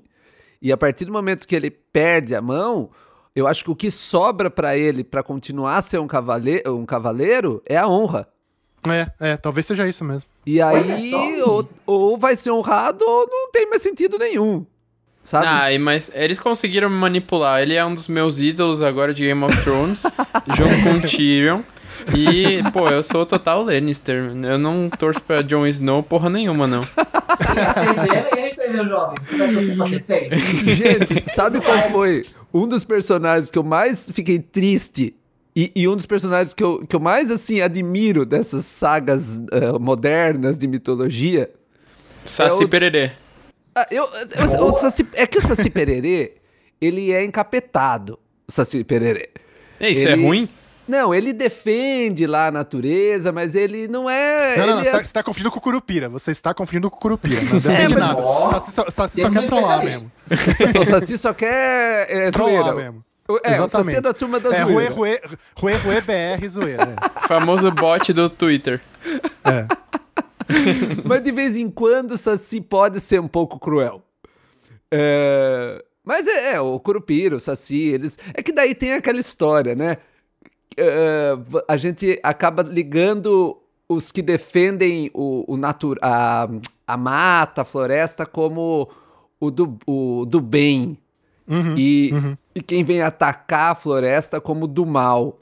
E a partir do momento que ele perde a mão, eu acho que o que sobra para ele para continuar a ser um cavaleiro, um cavaleiro é a honra. É, é, talvez seja isso mesmo. E aí, ou, ou vai ser honrado ou não tem mais sentido nenhum. Sabe? Ah, mas eles conseguiram me manipular. Ele é um dos meus ídolos agora de Game of Thrones, junto com Tyrion. E, pô, eu sou total Lannister. Eu não torço pra Jon Snow porra nenhuma, não. Sim, é meu jovem. Você Gente, sabe qual foi um dos personagens que eu mais fiquei triste e, e, um dos personagens que eu, que eu mais, assim, admiro dessas sagas uh, modernas de mitologia... Saci é o... Pererê. Ah, eu, eu, o Saci, é que o Saci Pererê, ele é encapetado, o Saci Pererê. É, isso é ele... é ruim? Não, ele defende lá a natureza, mas ele não é. Não, não, não você, é... está, tá confundindo com o Curupira. Você está confundindo com o Curupira. Não defende é, mas... nada. O Saci só, Saci só quer trollar mesmo. o Saci só quer. É, trollar mesmo. É, Exatamente. o da turma da é, zoeira. Rue, Rue, Rue, BR zoeira. É. Famoso bot do Twitter. É. Mas de vez em quando o Saci pode ser um pouco cruel. É... Mas é, é, o Curupira, o Saci, eles... É que daí tem aquela história, né? É, a gente acaba ligando os que defendem o, o natura, a, a mata, a floresta, como o do, o do bem, Uhum, e, uhum. e quem vem atacar a floresta como do mal.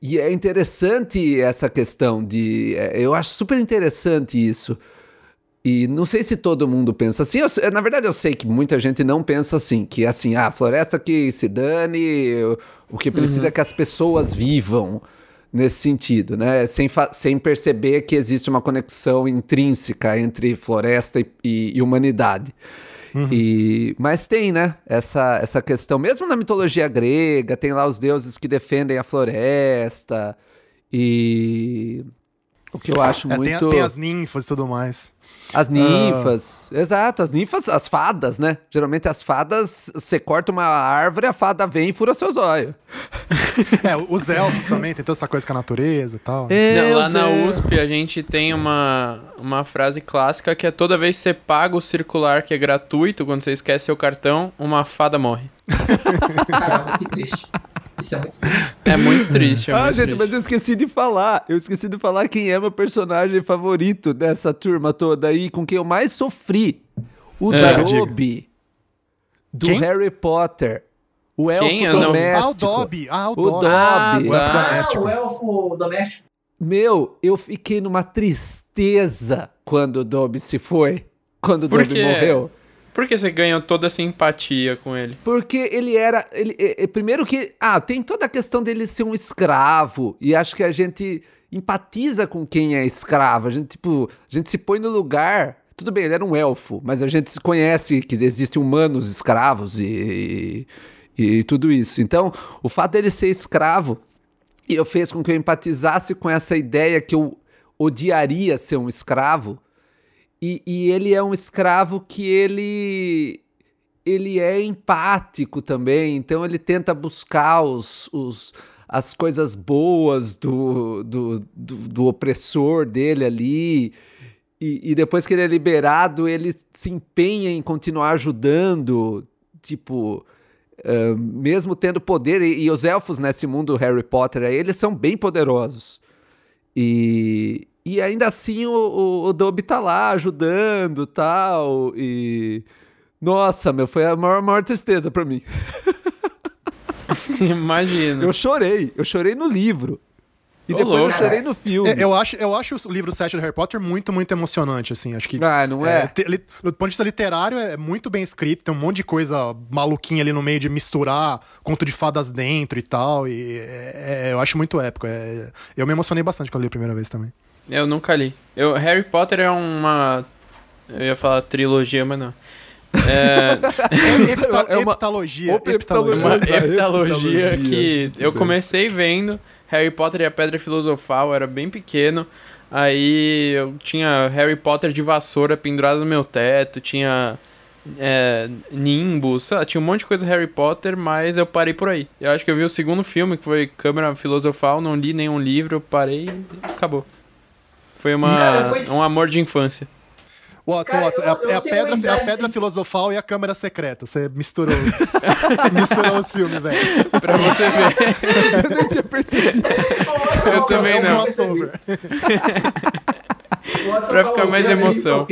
E é interessante essa questão de. É, eu acho super interessante isso. E não sei se todo mundo pensa assim. Eu, na verdade, eu sei que muita gente não pensa assim. Que é assim, ah, floresta que se dane, o que precisa uhum. é que as pessoas vivam nesse sentido, né? Sem, sem perceber que existe uma conexão intrínseca entre floresta e, e, e humanidade. Uhum. E, mas tem, né? Essa, essa questão, mesmo na mitologia grega, tem lá os deuses que defendem a floresta. E o que eu acho é, muito. Tem, tem, as ninfas e tudo mais. As ninfas, uh... exato, as ninfas, as fadas, né? Geralmente as fadas, você corta uma árvore, a fada vem e fura seus olhos. é, os elfos também, tem toda essa coisa com a natureza e tal. Né? É, Não, lá na USP a gente tem uma, uma frase clássica que é toda vez que você paga o circular que é gratuito, quando você esquece seu cartão, uma fada morre. Caramba, que triste. Isso é muito triste. É muito triste. É ah, muito gente, triste. mas eu esqueci de falar. Eu esqueci de falar quem é meu personagem favorito dessa turma toda aí, com quem eu mais sofri. O É. Dobby. Do Quem? Harry Potter. O elfo Quem? Não- Ah, o doméstico. Dobby. Ah, o O Dobby. Dobby. O elfo Ah, doméstico. o elfo doméstico. Meu, eu fiquei numa tristeza quando o Dobby se foi. Quando o Por Dobby quê? morreu. Por que você ganhou toda essa empatia com ele? Porque ele era. Ele, é- é- primeiro que. Ah, tem toda a questão dele ser um escravo. E acho que a gente empatiza com quem é escravo. A gente, tipo, a gente se põe no lugar. Tudo bem, ele era um elfo, mas a gente conhece que existem humanos escravos e, e, e tudo isso. Então, o fato dele ser escravo e eu fez com que eu empatizasse com essa ideia que eu odiaria ser um escravo. E, e ele é um escravo que ele ele é empático também, então ele tenta buscar os, os, as coisas boas do, do, do, do opressor dele ali. E, e depois que ele é liberado, ele se empenha em continuar ajudando, tipo, ah, mesmo tendo poder. E, e os elfos nesse mundo Harry Potter, eles são bem poderosos. E, e ainda assim o, o, o Dobby tá lá ajudando tal. E. Nossa, meu, foi a maior, maior tristeza pra mim. Imagina. Eu chorei, eu chorei no livro. E Ô, depois louco. eu chorei no filme. É, eu, acho, eu acho o livro 7 do Harry Potter muito, muito emocionante, assim. Acho que. Ah, não é? te- li- do ponto de vista literário, é muito bem escrito, tem um monte de coisa maluquinha ali no meio de misturar conto de fadas dentro e tal. E é- é- eu acho muito épico. é- eu me emocionei bastante quando li a primeira vez também. Eu nunca li. Eu, Harry Potter é uma. Eu ia falar trilogia, mas não. É É uma- heptalogia. Heptalogia. uma heptalogia heptalogia. que eu comecei vendo Harry Potter e a Pedra Filosofal, eu era bem pequeno. Aí eu tinha Harry Potter de vassoura pendurado no meu teto, tinha é, Nimbus, sei lá, tinha um monte de coisa Harry Potter, mas eu parei por aí. Eu acho que eu vi o segundo filme, que foi Câmara Filosofal, não li nenhum livro, eu parei e acabou. Foi uma, Cara, pois- um amor de infância. Watson, Cara, Watson, eu- é, a- eu é a pedra, é a pedra filosofal e a câmera secreta. Você misturou os, misturou os filmes, velho. Pra você ver. Eu nem tinha percebido. Eu também É não. Pra ficar mais emoção.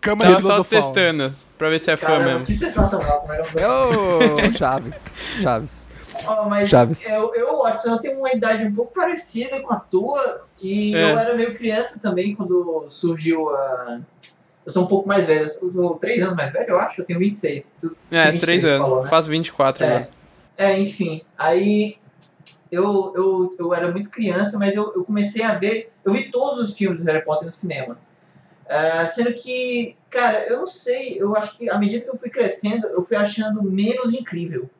Câmera Tava só filosofal. testando, pra ver se é fã Cara, mesmo. que sensacional. Como era Ô, Chaves. Chaves. Ó, mas Chaves. Eu, eu, Watson, eu tenho uma idade um pouco parecida com a tua. E É. eu era meio criança também quando surgiu a. Eu sou um pouco mais velho, eu sou três anos mais velho, eu acho. Eu tenho 26. Tu, É, 23 três anos. falou, né? Faço 24 agora. É, é, enfim. Aí eu, eu, eu era muito criança, mas eu, eu comecei a ver. Eu vi todos os filmes do Harry Potter no cinema. Ah, sendo que, cara, eu não sei, eu acho que à medida que eu fui crescendo, eu fui achando menos incrível,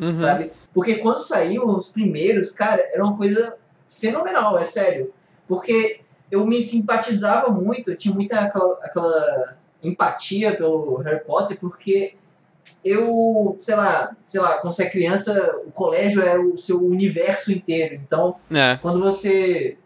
Uhum. sabe? Porque quando saiu os primeiros, cara, era uma coisa fenomenal, é sério. Porque eu me simpatizava muito, eu tinha muita aquela, aquela empatia pelo Harry Potter, porque eu, sei lá, sei lá, quando você é criança, o colégio era o seu universo inteiro. Então, É. quando você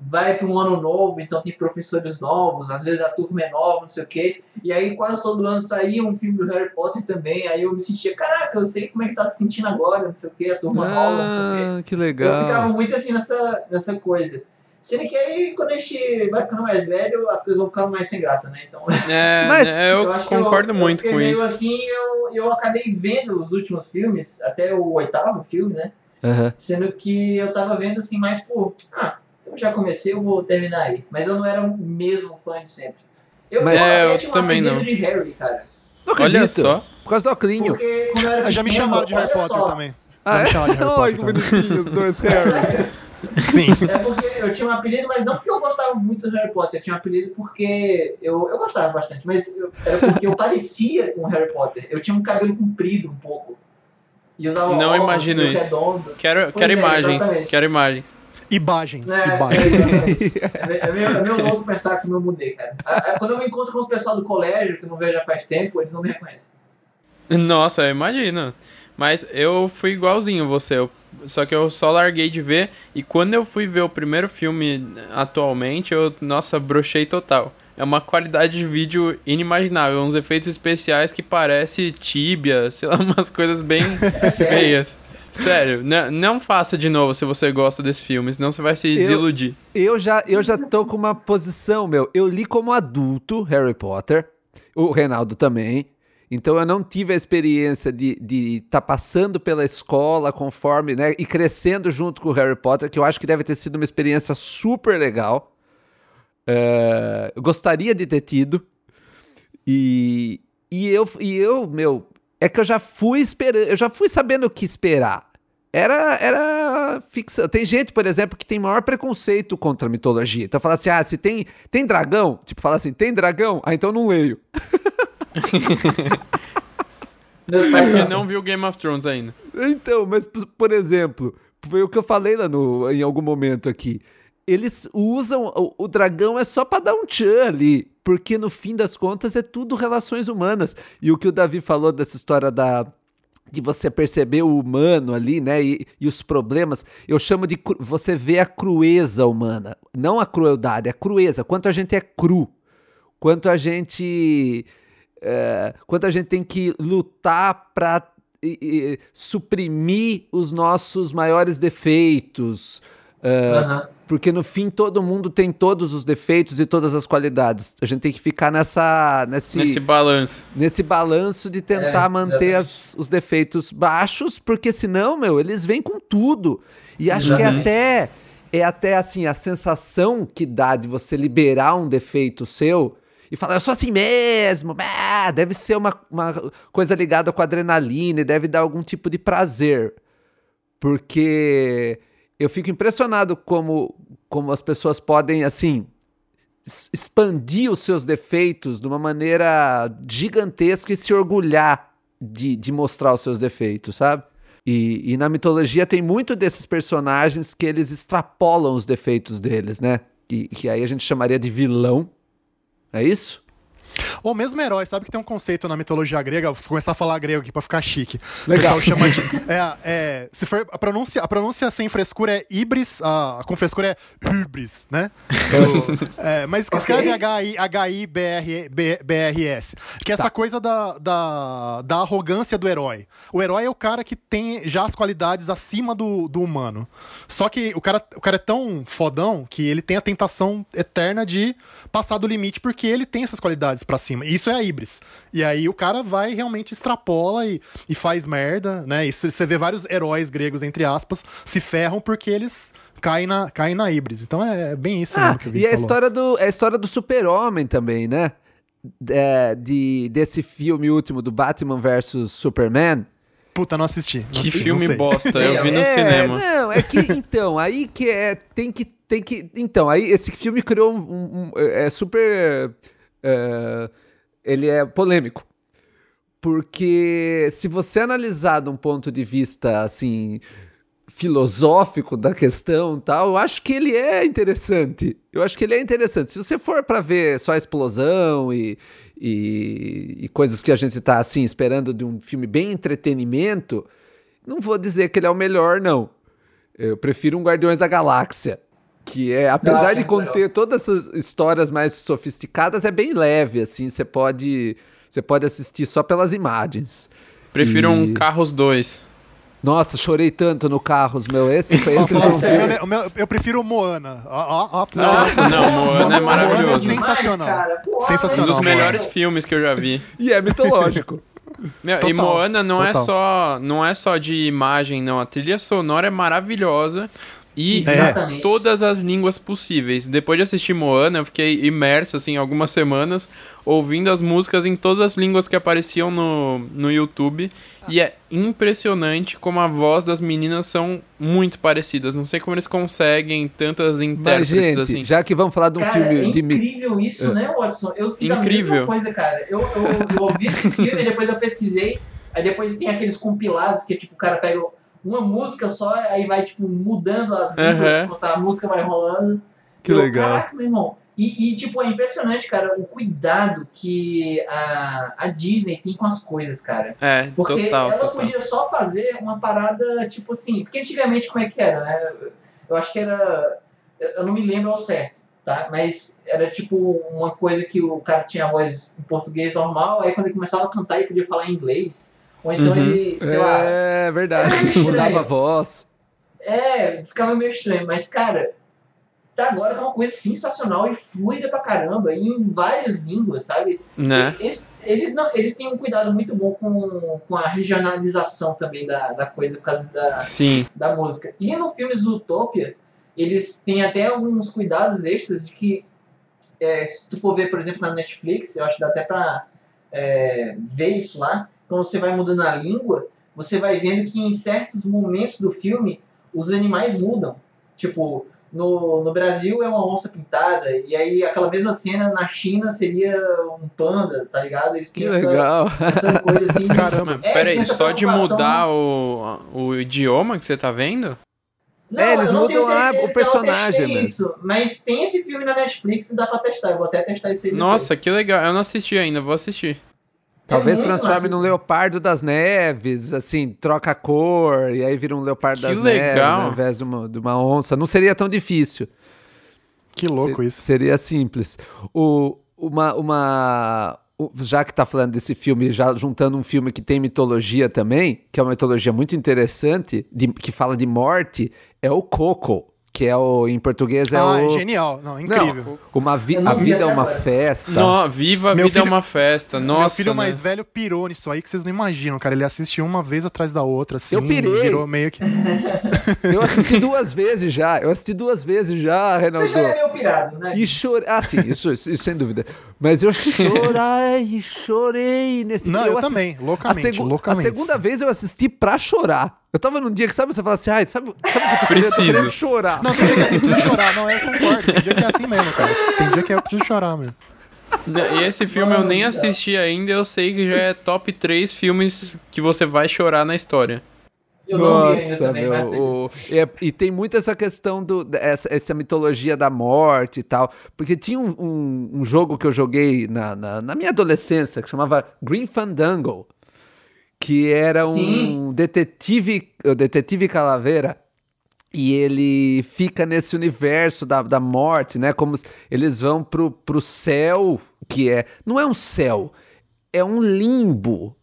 vai para um ano novo, então tem professores novos, às vezes a turma é nova, não sei o quê, e aí quase todo ano saía um filme do Harry Potter também, aí eu me sentia, caraca, eu sei como é que tá se sentindo agora, não sei o quê, a turma nova, não sei o quê. Ah, que Eu ficava legal. muito assim nessa, nessa coisa. Sendo que aí, quando a gente vai ficando mais velho, as coisas vão ficando mais sem graça, né? Então, É, Mas é, eu, que concordo eu, muito eu com meio isso. assim, eu, eu acabei vendo os últimos filmes, até o oitavo filme, né? Aham. Sendo que eu tava vendo assim mais por, ah, eu já comecei, eu vou terminar aí. Mas eu não era o mesmo fã de sempre. Eu, Mas- É, eu tinha um também apelido não. de Harry, cara. Não Olha só. Por causa do Oclinho. Porque era Já me pequeno, chamaram de Harry Potter só, também. Ah, Já é? me chamaram de Harry Ai, que também. bonitinho, os dois Harry. Sim. É porque eu tinha um apelido, mas não porque eu gostava muito do Harry Potter. Eu tinha um apelido porque eu, eu gostava bastante, mas eu- era porque eu parecia com o Harry Potter. Eu tinha um cabelo comprido um pouco. E usava Não óculos, imagino cabelo isso. redondo. Quero, Pois quero é, imagens. exatamente. Quero imagens. Imagens. É, Imagens. é. É meio- é meio, é meio louco pensar como eu mudei, cara. Ah, ah, Quando eu me encontro com os pessoal do colégio, que eu não vejo já faz tempo, eles não me reconhecem. Nossa, eu imagino. Mas eu fui igualzinho você. eu- só que eu só larguei de ver. E quando eu fui ver o primeiro filme atualmente, eu, nossa, brochei total. É uma qualidade de vídeo inimaginável. Uns efeitos especiais que parece tíbia, sei lá, umas coisas bem É sério? feias. Sério, não, faça de novo se você gosta desse filme, senão você vai se Eu- desiludir. Eu já, eu já tô com uma posição, meu. Eu li como adulto Harry Potter, o Reinaldo também. Então eu não tive a experiência de estar de tá passando pela escola conforme, né? E crescendo junto com o Harry Potter, que eu acho que deve ter sido uma experiência super legal. Eu gostaria de ter tido. E, e, eu, e eu, meu, é que eu já fui esperando, eu já fui sabendo o que esperar. Era, era ficção. Tem gente, por exemplo, que tem maior preconceito contra a mitologia. Então fala assim: ah, se tem, tem dragão, tipo, fala assim, tem dragão? Ah, então eu não leio. É porque são assim. não viu Game of Thrones ainda. Então, mas por exemplo, foi o que eu falei lá no, em algum momento aqui. Eles usam o, o dragão é só pra dar um tchan ali, porque no fim das contas é tudo relações humanas. E o que o Davi falou dessa história da de você perceber o humano ali, né, e, e os problemas, eu chamo de você vê a crueza humana, não a crueldade, a crueza, quanto a gente é cru, quanto a gente é, quanto a gente tem que lutar para suprimir os nossos maiores defeitos. Aham. Porque no fim todo mundo tem todos os defeitos e todas as qualidades. A gente tem que ficar nessa, nesse, Nesse balanço. nesse balanço de tentar É, manter as- os defeitos baixos, porque senão, meu, eles vêm com tudo. E acho que é até é até assim a sensação que dá de você liberar um defeito seu e falar, eu sou assim mesmo, bah, deve ser uma, uma coisa ligada com adrenalina e deve dar algum tipo de prazer. Porque eu fico impressionado como, como as pessoas podem, assim, expandir os seus defeitos de uma maneira gigantesca e se orgulhar de, de mostrar os seus defeitos, sabe? E, e na mitologia tem muito desses personagens que eles extrapolam os defeitos deles, né? Que aí a gente chamaria de vilão. É isso? Ou mesmo herói, sabe que tem um conceito na mitologia grega, vou começar a falar grego aqui pra ficar chique. Legal. O pessoal chama de. É, é, se for, a, pronúncia, a pronúncia sem frescura é ibris, a, com frescura é hybris, né? O- é, mas escreve H-I-B-R-S. Que é essa coisa da, da, da arrogância do herói. O herói é o cara que tem já as qualidades acima do, do humano. Só que o cara, o cara é tão fodão que ele tem a tentação eterna de passar do limite porque ele tem essas qualidades pra cima. Isso é a Ibris. E aí o cara vai realmente extrapola e, e faz merda, né? E você vê vários heróis gregos, entre aspas, se ferram porque eles caem na, caem na Ibris. Então é, é bem isso Ah, mesmo que o Vini e a falou. história do, é a história do super-homem também, né? É, de, desse filme último do Batman vs Superman. Puta, não assisti. Não Que assisti, filme bosta, eu vi no é, cinema. Não, é que então, aí que é. Tem que. Tem que. Então, aí esse filme criou um. um- um- é super. É, ele é polêmico. Porque se você analisar de um ponto de vista assim filosófico da questão tal, eu acho que ele é interessante. Eu acho que ele é interessante. Se você for pra ver só explosão e, e, e coisas que a gente tá assim esperando de um filme bem entretenimento, não vou dizer que ele é o melhor, não. Eu prefiro um Guardiões da Galáxia. Que é, apesar de conter todas essas histórias mais sofisticadas, é bem leve, assim. Você pode, você pode assistir só pelas imagens. Prefiro E- um Carros 2. Nossa, chorei tanto no Carros, meu. Esse foi esse filme- eu- meu- eu prefiro o Moana. Ó, ó, ó, Nossa, não, Moana é maravilhoso. sensacional. cara. Sensacional. Um dos melhores mano. filmes que eu já vi. E é mitológico. Meu, e Total, Moana não é só não é só de imagem, não. A trilha sonora é maravilhosa e Exatamente. todas as línguas possíveis. Depois de assistir Moana, eu fiquei imerso assim algumas semanas ouvindo as músicas em todas as línguas que apareciam no, no YouTube e é impressionante como a voz das meninas são muito parecidas. Não sei como eles conseguem tantas Mas, intérpretes gente, assim. já que vamos falar de um Cara, filme é de incrível isso, É. né, Watson? Eu fiz a Incrível. mesma coisa, cara. Eu, eu, eu ouvi esse filme, depois eu pesquisei, aí depois tem aqueles compilados que, tipo, o cara pega uma música só, aí vai, tipo, mudando as línguas, enquanto a música vai rolando. Que Eu, legal. Caraca, meu irmão. E, e, tipo, é impressionante, cara, o cuidado que a, a Disney tem com as coisas, cara. É, Porque total, ela total. podia só fazer uma parada, tipo assim. Porque antigamente, como é que era, né? Eu acho que era. Eu não me lembro ao certo, tá? Mas era tipo uma coisa que o cara tinha a voz em português normal, aí quando ele começava a cantar ele podia falar em inglês. Ou então uhum. ele, sei é, lá. É verdade, mudava a voz. É, ficava meio estranho, mas cara, tá agora tá uma coisa sensacional e fluida pra caramba, e em várias línguas, sabe? Né? Eles, eles, não, eles têm um cuidado muito bom com, com a regionalização também da, da coisa, por causa da, Sim. da música. E no filme Zootopia, eles têm até alguns cuidados extras de que, é, se tu for ver, por exemplo, na Netflix, eu acho que dá até pra é, ver isso lá, quando você vai mudando a língua, você vai vendo que em certos momentos do filme os animais mudam. Tipo, no, no Brasil é uma onça pintada, e aí aquela mesma cena na China seria um panda, tá ligado? Eles têm que essa, legal. essa coisa assim. Caramba, é, peraí, só de mudar o, o idioma que você tá vendo? Não, é, eles mudam a, o personagem, né? isso, mas tem esse filme na Netflix e dá pra testar. Eu vou até testar isso aí. Nossa, que legal. Eu não assisti ainda, vou assistir. Talvez é transforme num leopardo das neves, assim, troca a cor e aí vira um leopardo que das legal. neves ao invés de uma, de uma onça. Não seria tão difícil. Que louco Ser, isso. Seria simples. O, uma, uma, já que tá falando desse filme, já juntando um filme que tem mitologia também, que é uma mitologia muito interessante, de, que fala de morte, é o Coco que é o em português é ah, o é genial, não, incrível. Não, uma vi... a vida é uma festa. Não, viva a meu vida é filho... é uma festa. Nossa. Meu filho né? mais velho pirou nisso aí que vocês não imaginam, cara. Ele assistiu uma vez atrás da outra, assim. Eu pirei. Virou meio que. eu assisti duas vezes já. Eu assisti duas vezes já, Reinaldo. Você já é meio pirado, né? E chorei. Ah, sim, isso, isso, isso, sem dúvida. Mas eu chorei, chorei nesse Não, eu também, loucamente, a, segu... loucamente. a segunda vez eu assisti pra chorar. Eu tava num dia que, sabe, você fala assim, ai, sabe, sabe que eu tô preciso. Querendo, tô chorar. Não, tem dia que é assim, preciso chorar. Não, eu concordo. Tem dia que é assim mesmo, cara. Tem dia que eu preciso chorar mesmo. E esse filme eu nem assisti ainda, eu sei que já é top 3 filmes que você vai chorar na história. Eu Nossa, também, meu. O, é, e tem muito essa questão do essa, essa mitologia da morte e tal. Porque tinha um, um, um jogo que eu joguei na, na, na, minha adolescência que chamava Green Fandango que era Sim. um detetive, o detetive Calaveira, e ele fica nesse universo da, da morte, né? Como eles vão pro, pro céu, que é. Não é um céu, é um limbo.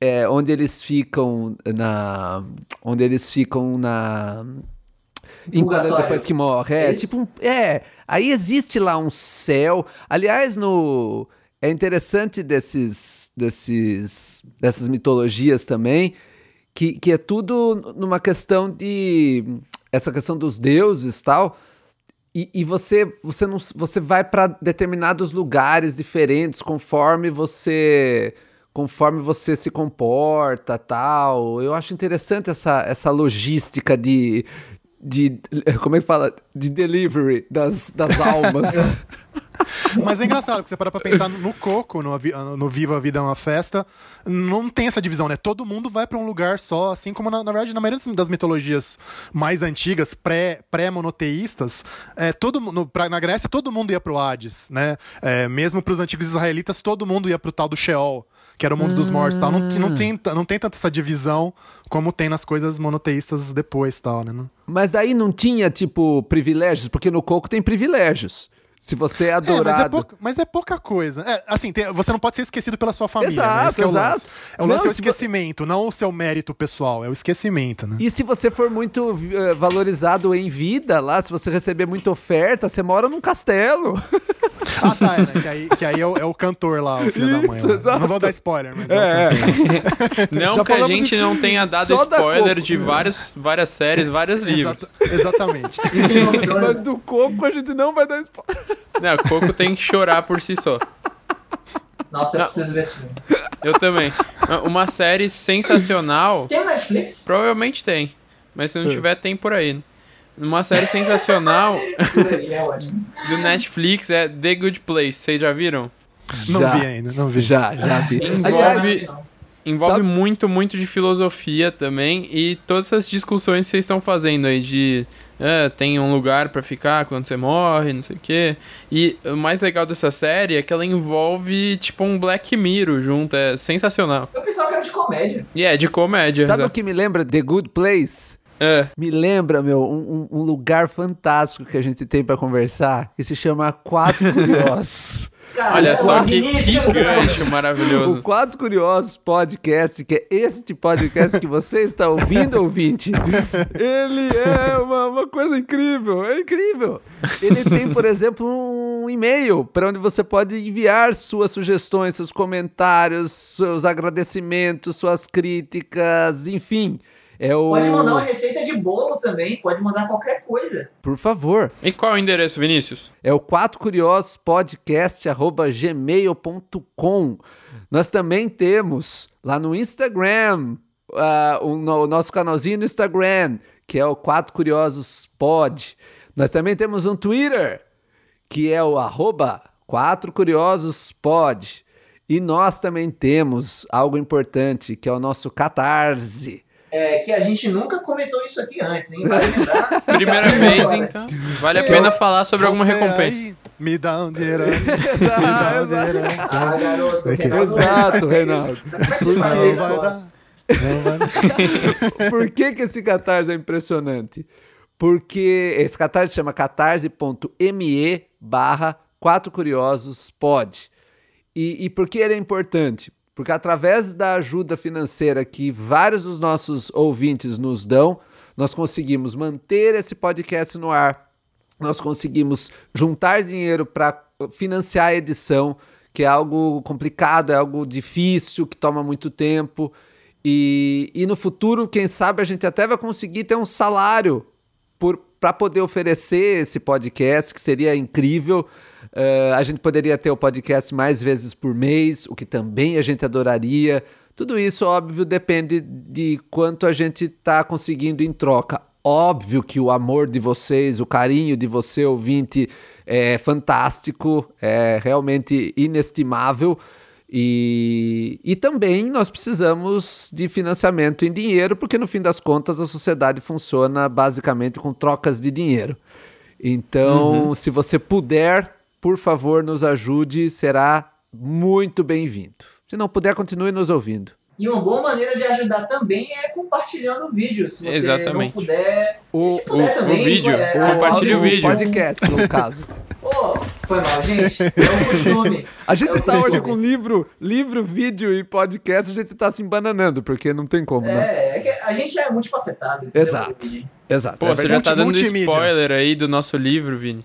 É, onde eles ficam na. Onde eles ficam na. Enquanto, depois que morre. É, é tipo um, É. Aí existe lá um céu. Aliás, no. É interessante desses, desses, dessas mitologias também, que, que é tudo numa questão de. Essa questão dos deuses tal. E, e você, você, não, você vai para determinados lugares diferentes conforme você conforme você se comporta tal. Eu acho interessante essa, essa logística de, de. Como é que fala? De delivery das, das almas. Mas é engraçado, porque você para pra pensar no Coco, no, no Viva a Vida é uma Festa, não tem essa divisão, né? Todo mundo vai para um lugar só, assim como, na, na, verdade, na maioria das mitologias mais antigas, pré-monoteístas, pré é, todo, no, pra, na Grécia todo mundo ia pro Hades, né? É, mesmo pros antigos israelitas, todo mundo ia pro tal do Sheol, que era o mundo dos mortos tal. Não, não, tem, não tem tanta essa divisão como tem nas coisas monoteístas depois tal, né? Mas daí não tinha, tipo, privilégios, porque no Coco tem privilégios. Se você é adorado. É, mas, é pouca, mas, é pouca, coisa. É, assim, tem, você não pode ser esquecido pela sua família. Exato, né? Esse é o exato. Lance. É o lance não, é o esquecimento, não o seu mérito pessoal, é o esquecimento, né? E se você for muito uh, valorizado em vida lá, se você receber muita oferta, você mora num castelo. ah, tá, é, né? que aí, que aí é, o, é, o, cantor lá, o filho Isso, da mãe. Lá. Não vou dar spoiler, mas é, é Não Já que a gente de... não tenha dado spoiler de várias, várias séries, vários livros. exatamente. mas do Coco a gente não vai dar spoiler. Não, Coco tem que chorar por si só. Nossa, eu não. preciso ver esse filme. Eu também. Uma série sensacional. Tem no Netflix? Provavelmente tem. Mas se não tiver, tem por aí. Uma série sensacional é do Netflix é The Good Place. Vocês já viram? Não já. vi ainda, não vi. Já, já vi. Envolve, envolve muito, muito de filosofia também e todas essas discussões que vocês estão fazendo aí de é, tem um lugar para ficar quando você morre, não sei o quê. E o mais legal dessa série é que ela envolve, tipo, um Black Mirror junto. É sensacional. Eu pensava que era de comédia. E yeah, é, de comédia. Sabe o que me lembra The Good Place? É. Me lembra, meu, um, um lugar fantástico que a gente tem para conversar que se chama Quatro Curiosos. Cara, Olha só que, que gancho maravilhoso. O Quatro Curiosos Podcast, que é este podcast que você está ouvindo, ouvinte, ele é uma, uma coisa incrível, é incrível. Ele tem, por exemplo, um e-mail para onde você pode enviar suas sugestões, seus comentários, seus agradecimentos, suas críticas, enfim. É o... Pode mandar uma receita de bolo também, pode mandar qualquer coisa. Por favor. E qual é o endereço, Vinícius? É o 4 gmail.com. Nós também temos lá no Instagram, uh, o, no, o, nosso canalzinho no Instagram, que é o 4 Curiosos Pod. Nós também temos um Twitter, que é o arroba 4 Curiosos Pod. E nós também temos algo importante, que é o nosso Catarse é, que a gente nunca comentou isso aqui antes, hein? Vale lembrar. Primeira vez, então. Vale a pena falar sobre alguma recompensa. Aí, me dá um dinheiro. me dá um dinheiro. Ah, garoto. Exato, Reinaldo. Por que vai dar? Por que, que esse catarse é impressionante? Porque esse catarse chama catarse.me barra 4 curiosos pod. E, e por que ele é importante? Porque através da ajuda financeira que vários dos nossos ouvintes nos dão, nós conseguimos manter esse podcast no ar, nós conseguimos juntar dinheiro para financiar a edição, que é algo complicado, é algo difícil, que toma muito tempo. E, e no futuro, quem sabe, a gente até vai conseguir ter um salário para poder oferecer esse podcast, que seria incrível. Uh, a gente poderia ter o podcast mais vezes por mês, o que também a gente adoraria. Tudo isso, óbvio, depende de quanto a gente está conseguindo em troca. Óbvio que o amor de vocês, o carinho de você, ouvinte, é fantástico, é realmente inestimável. E, e também nós precisamos de financiamento em dinheiro, porque no fim das contas a sociedade funciona basicamente com trocas de dinheiro. Então, uhum. se você puder por favor, nos ajude, será muito bem-vindo. Se não puder, continue nos ouvindo. E uma boa maneira de ajudar também é compartilhando o vídeo. Se você Exatamente. não puder. O, se puder o, também, o vídeo. É, compartilhe o, o vídeo. podcast, no caso. Pô, foi mal, gente. É um costume. A gente é tá costume. hoje com livro, livro, vídeo e podcast, a gente tá se embananando, porque não tem como, é, né? É, que a gente é multifacetado. Exato. Exato. Pô, é você já tá dando spoiler aí do nosso livro, Vini.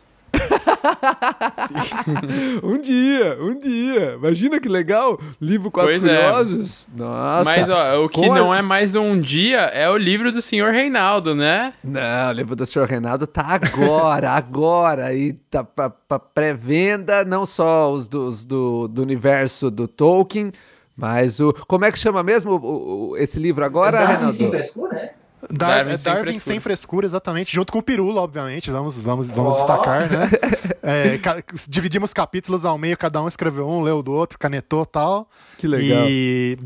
um dia, um dia. Imagina que legal. Livro Quatro pois é. Curiosos. É. Nossa. Mas ó, o que não é mais um dia é o livro do senhor Reinaldo, né? Não, o livro do senhor Reinaldo tá agora, agora. E tá pra, pra pré-venda, não só os dos, do, do universo do Tolkien, mas o. Como é que chama mesmo o, o, esse livro agora, é Reinaldo? Sem frescura, né? Dar Darwin, sem, Darwin frescura. sem, frescura. exatamente. Junto com o Pirula, obviamente. Vamos, vamos, vamos oh. destacar, né? é, dividimos capítulos ao meio, cada um escreveu um, leu do outro, canetou tal. Que legal. E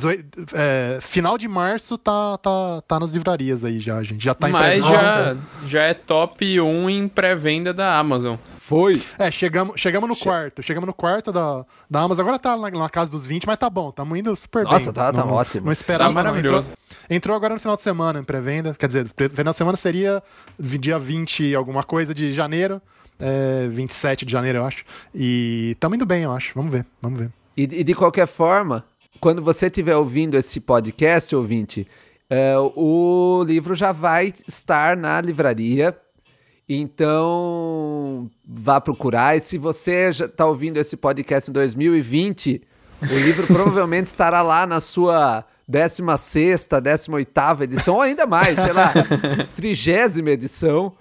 é, final de março tá, tá, tá nas livrarias aí já, gente. Já tá em Mas já, já é top 1 em pré-venda da Amazon. Foi? É, chegamos, chegamos no che... quarto. Chegamos no quarto da, da Amazon. Agora tá na, na casa dos 20, mas tá bom. Estamos indo super Nossa, bem. Nossa, tá, tá não, ótimo. Não esperava. Tá maravilhoso. Entrou, entrou, agora no final de semana em pré-venda. Quer dizer, final de semana seria dia 20 alguma coisa de janeiro. É, 27 de janeiro, eu acho. E estamos indo bem, eu acho. Vamos ver, vamos ver. E, e de qualquer forma, quando você estiver ouvindo esse podcast, ouvinte, uh, o livro já vai estar na livraria então, vá procurar. E se você já está ouvindo esse podcast em 2020, o livro provavelmente estará lá na sua 16, 18 edição, ou ainda mais, sei lá, trigésima edição.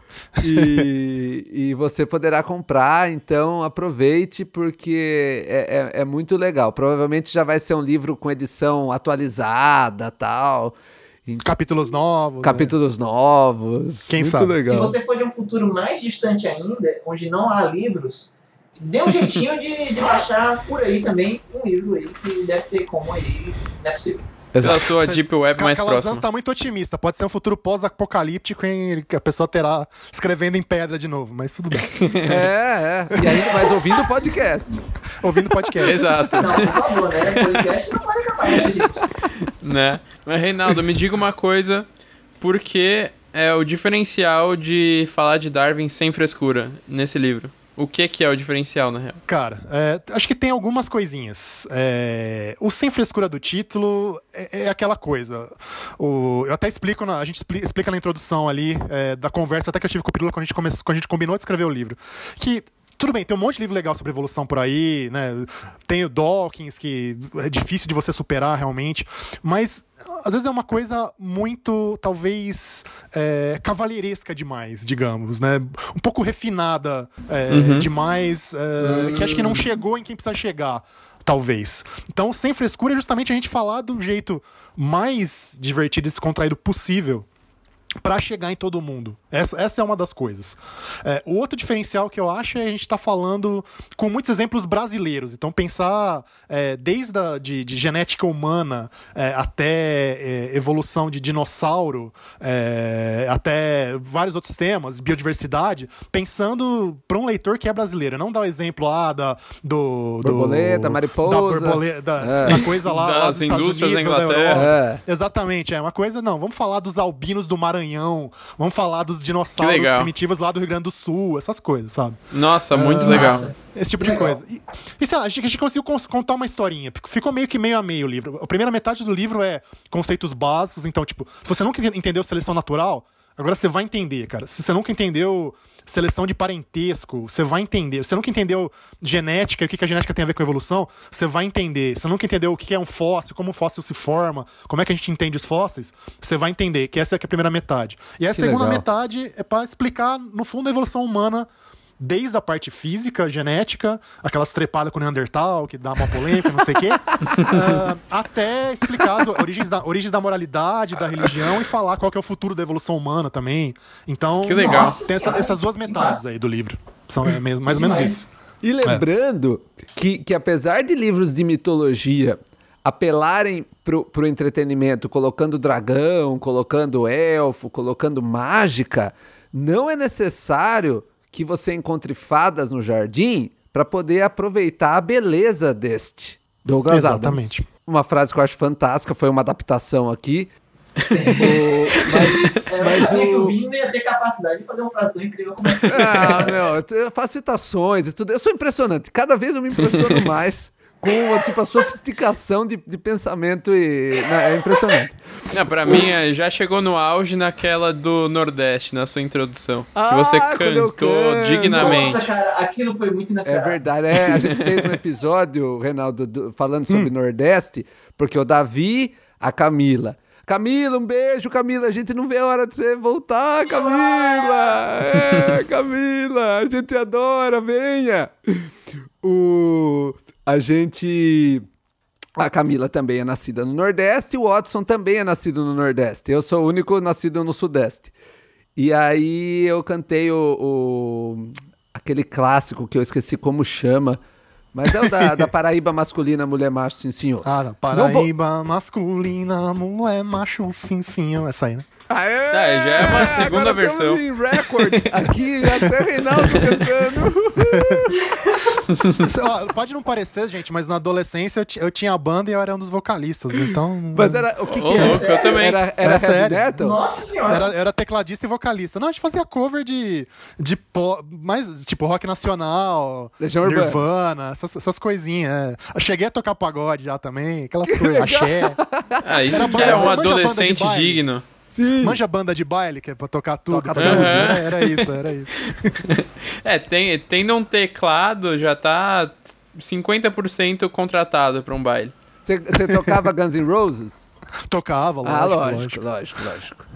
E, e você poderá comprar. Então, aproveite, porque é, é, é muito legal. Provavelmente já vai ser um livro com edição atualizada tal. Capítulos novos. Capítulos né? novos. Quem Muito sabe? Legal. Se você for de um futuro mais distante ainda, onde não há livros, dê um jeitinho de, de baixar por aí também um livro aí que deve ter como aí, não é possível. Exato. a sua Deep Web mais próxima. está muito otimista. Pode ser um futuro pós-apocalíptico em que a pessoa terá escrevendo em pedra de novo, mas tudo bem. é, é. E ainda mais ouvindo o podcast. Ouvindo podcast. Exato. Não, por favor, né? Podcast não pode acabar, né, gente? Né? Mas, Reinaldo, me diga uma coisa. Por que é o diferencial de falar de Darwin sem frescura nesse livro? O que, que é o diferencial, na real? Cara, é, acho que tem algumas coisinhas. É, o sem frescura do título é, é aquela coisa. O, eu até explico, na, a gente explica na introdução ali é, da conversa, até que eu tive com o Pirula quando a gente, come, quando a gente combinou de escrever o livro. Que tudo bem, tem um monte de livro legal sobre evolução por aí, né? Tem o Dawkins, que é difícil de você superar realmente, mas às vezes é uma coisa muito, talvez, é, cavalheiresca demais, digamos, né? Um pouco refinada é, uhum. demais, é, que acho que não chegou em quem precisa chegar talvez. Então, sem frescura é justamente a gente falar do jeito mais divertido e descontraído possível para chegar em todo mundo. Essa, essa é uma das coisas. É, o outro diferencial que eu acho é a gente estar tá falando com muitos exemplos brasileiros. Então, pensar é, desde a, de, de genética humana é, até é, evolução de dinossauro, é, até vários outros temas, biodiversidade, pensando para um leitor que é brasileiro. Não dar o exemplo lá da, do, do borboleta, mariposa, da, borboleta, da, é. da coisa lá, das lá indústrias Unidos, da Inglaterra. Da Exatamente, é uma coisa. Não, vamos falar dos albinos do Maranhão Maranhão, vamos falar dos dinossauros primitivos lá do Rio Grande do Sul, essas coisas, sabe? Nossa, muito uh, legal. Esse tipo de legal. coisa. E, e sei lá, a gente, a gente conseguiu contar uma historinha. Ficou meio que meio a meio o livro. A primeira metade do livro é conceitos básicos, então, tipo, se você nunca entendeu seleção natural, agora você vai entender, cara. Se você nunca entendeu seleção de parentesco, você vai entender. Você nunca entendeu genética, o que a genética tem a ver com evolução, você vai entender. Você nunca entendeu o que é um fóssil, como um fóssil se forma, como é que a gente entende os fósseis, você vai entender que essa é a primeira metade. E a que segunda legal. metade é para explicar, no fundo, a evolução humana desde a parte física, genética, aquelas trepadas com o Neandertal, que dá uma polêmica, não sei o quê, uh, até explicar as origens da, origens da moralidade, da religião e falar qual que é o futuro da evolução humana também. Então, que legal. tem essa, essas duas metades aí do livro. São é, mais ou menos isso. E lembrando é. que, que apesar de livros de mitologia apelarem pro, pro entretenimento, colocando dragão, colocando elfo, colocando mágica, não é necessário que você encontre fadas no jardim para poder aproveitar a beleza deste. Douglas Exatamente. Adams. Uma frase que eu acho fantástica, foi uma adaptação aqui. o, mas, é, mas o... que o Vini ia ter capacidade de fazer uma frase tão incrível como essa. Ah, meu, eu faço citações e tudo. Eu sou impressionante. Cada vez eu me impressiono mais com tipo, a sofisticação de, de pensamento e. Né, é impressionante. Não, pra mim, é, já chegou no auge naquela do Nordeste, na sua introdução. Ah, que você cantou dignamente. Nossa, cara, aquilo foi muito inesperado. É verdade, é. A gente fez um episódio, Reinaldo, do, falando sobre hum. Nordeste, porque o Davi, a Camila. Camila, um beijo, Camila. A gente não vê a hora de você voltar, Camila. É, Camila, a gente adora, venha. O a gente. A Camila também é nascida no Nordeste, o Watson também é nascido no Nordeste. Eu sou o único nascido no Sudeste. E aí eu cantei o, o aquele clássico que eu esqueci como chama. Mas é o da, da Paraíba masculina, mulher macho, sim senhor. Ah, da Paraíba vou... masculina, mulher macho, sim senhor. Essa aí, né? Aê! É, já é uma segunda Agora versão. Em record aqui, até Reinaldo cantando. Pode não parecer, gente, mas na adolescência eu, eu, tinha a banda e eu era um dos vocalistas, então... Mas era... O que que era? eu também. Era, era, era heavy metal? Nossa senhora! Era, era, tecladista e vocalista. Não, a gente fazia cover de... de pop, mais, tipo, rock nacional, Legião Nirvana, essas, essas coisinhas. É. Eu cheguei a tocar pagode já também, aquelas coisas, axé. Ah, isso era que é um adolescente digno. Sim. Manja banda de baile, que é pra tocar tudo. Toca tudo. Uhum. Era, era, isso, era isso. é, tem, tem um teclado, já tá 50% contratado pra um baile. Você tocava Guns N' Roses? Tocava, lógico. Ah, lógico, lógico, lógico. lógico.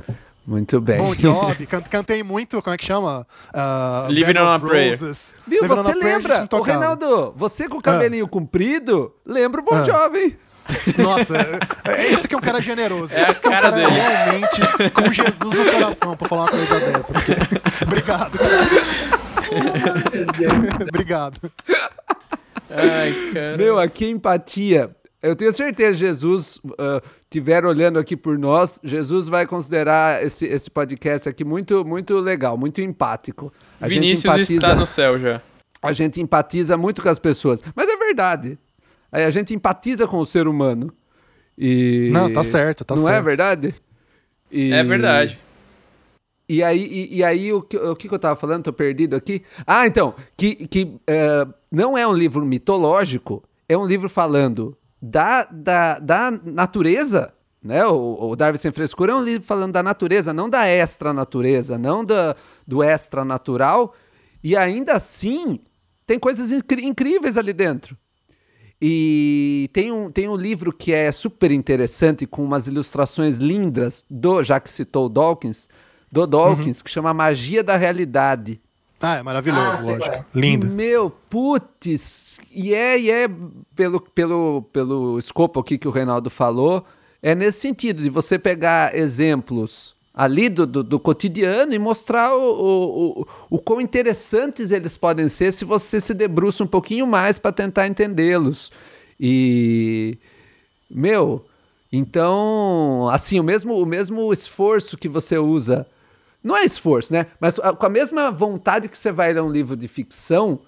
Muito bem. Bom job, cantei muito, como é que chama? Uh, Living on a Prayer. Viu, Living você lembra? O Reinaldo, você com o cabelinho ah. comprido, lembra o Bon ah. Jovi. Nossa, é, é esse que é um cara generoso. É esse cara, é um cara dele. realmente com Jesus no coração pra falar uma coisa dessa. Porque... Obrigado. Obrigado. Ai, cara. Meu, aqui empatia. Eu tenho certeza Jesus uh, tiver olhando aqui por nós, Jesus vai considerar esse, esse podcast aqui muito muito legal, muito empático. A Vinícius empatiza, está no céu já. A gente empatiza muito com as pessoas, mas é verdade. Aí a gente empatiza com o ser humano. E... Não, tá certo, tá não é certo. Não é verdade? E... É verdade. E aí, e, e aí o, que, o que eu tava falando? Tô perdido aqui. Ah, então, que, que uh, não é um livro mitológico, é um livro falando da, da, da natureza, né? O, o Darwin Sem Frescura é um livro falando da natureza, não da extra natureza, não da, do extra natural. E ainda assim, tem coisas incríveis ali dentro. E tem um, tem um livro que é super interessante, com umas ilustrações lindas, do, já que citou o Dawkins, do Dawkins, uhum. que chama Magia da Realidade. Ah, é maravilhoso, ah, lógico. É. Lindo. Meu, putz, e é, e é pelo, pelo, pelo escopo aqui que o Reinaldo falou, é nesse sentido, de você pegar exemplos ali do, do, do, cotidiano e mostrar o, o, o, o quão interessantes eles podem ser se você se debruça um pouquinho mais para tentar entendê-los. E, meu, então, assim, o mesmo, o mesmo esforço que você usa, não é esforço, né? Mas com a mesma vontade que você vai ler um livro de ficção,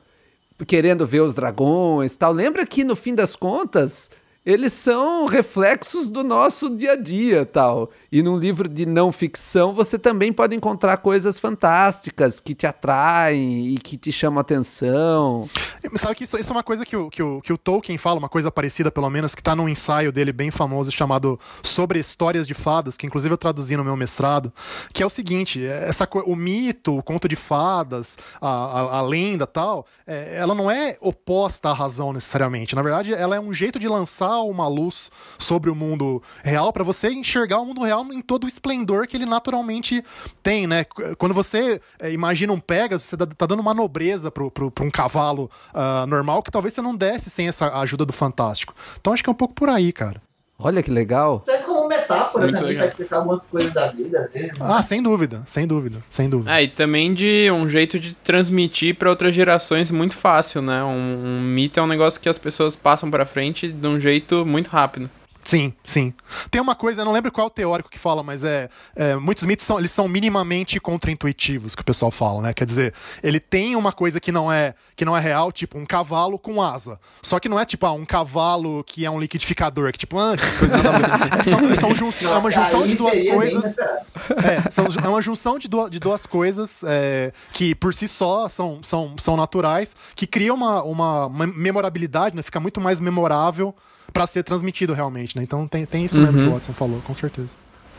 querendo ver os dragões tal, lembra que no fim das contas eles são reflexos do nosso dia a dia, tal. E num livro de não ficção, você também pode encontrar coisas fantásticas que te atraem e que te chamam a atenção. Sabe que isso, isso é uma coisa que o, que, o, que o Tolkien fala, uma coisa parecida pelo menos, que está num ensaio dele bem famoso chamado Sobre Histórias de Fadas, que inclusive eu traduzi no meu mestrado, que é o seguinte, é, essa, o mito, o conto de fadas, a, a, a lenda tal, é, ela não é oposta à razão necessariamente. Na verdade, ela é um jeito de lançar uma luz sobre o mundo real para você enxergar o mundo real em todo o esplendor que ele naturalmente tem, né? Quando você é, imagina um Pegasus, você tá, tá dando uma nobreza para um cavalo uh, normal que talvez você não desse sem essa ajuda do Fantástico. Então acho que é um pouco por aí, cara. Olha que legal. Serve como metáfora Muito também legal. pra explicar algumas coisas da vida, às vezes. Né? Ah, sem dúvida, sem dúvida, sem dúvida. É, e também de um jeito de transmitir para outras gerações muito fácil, né? Um, um mito é um negócio que as pessoas passam para frente de um jeito muito rápido. Sim, sim. Tem uma coisa, eu não lembro qual é o teórico que fala, mas é, é muitos mitos são, eles são minimamente contraintuitivos, que o pessoal fala, né? Quer dizer, ele tem uma coisa que não é que não é real, tipo um cavalo com asa. Só que não é tipo ah, um cavalo que é um liquidificador, que tipo, ah, é, são, são junção, é uma junção de duas coisas. É, são, é uma junção de, duas, de duas coisas é, que por si só são, são, são naturais, que cria uma, uma, uma memorabilidade, né? Fica muito mais memorável para ser transmitido realmente, né? Então tem, tem isso uhum. mesmo que o Watson falou, com certeza.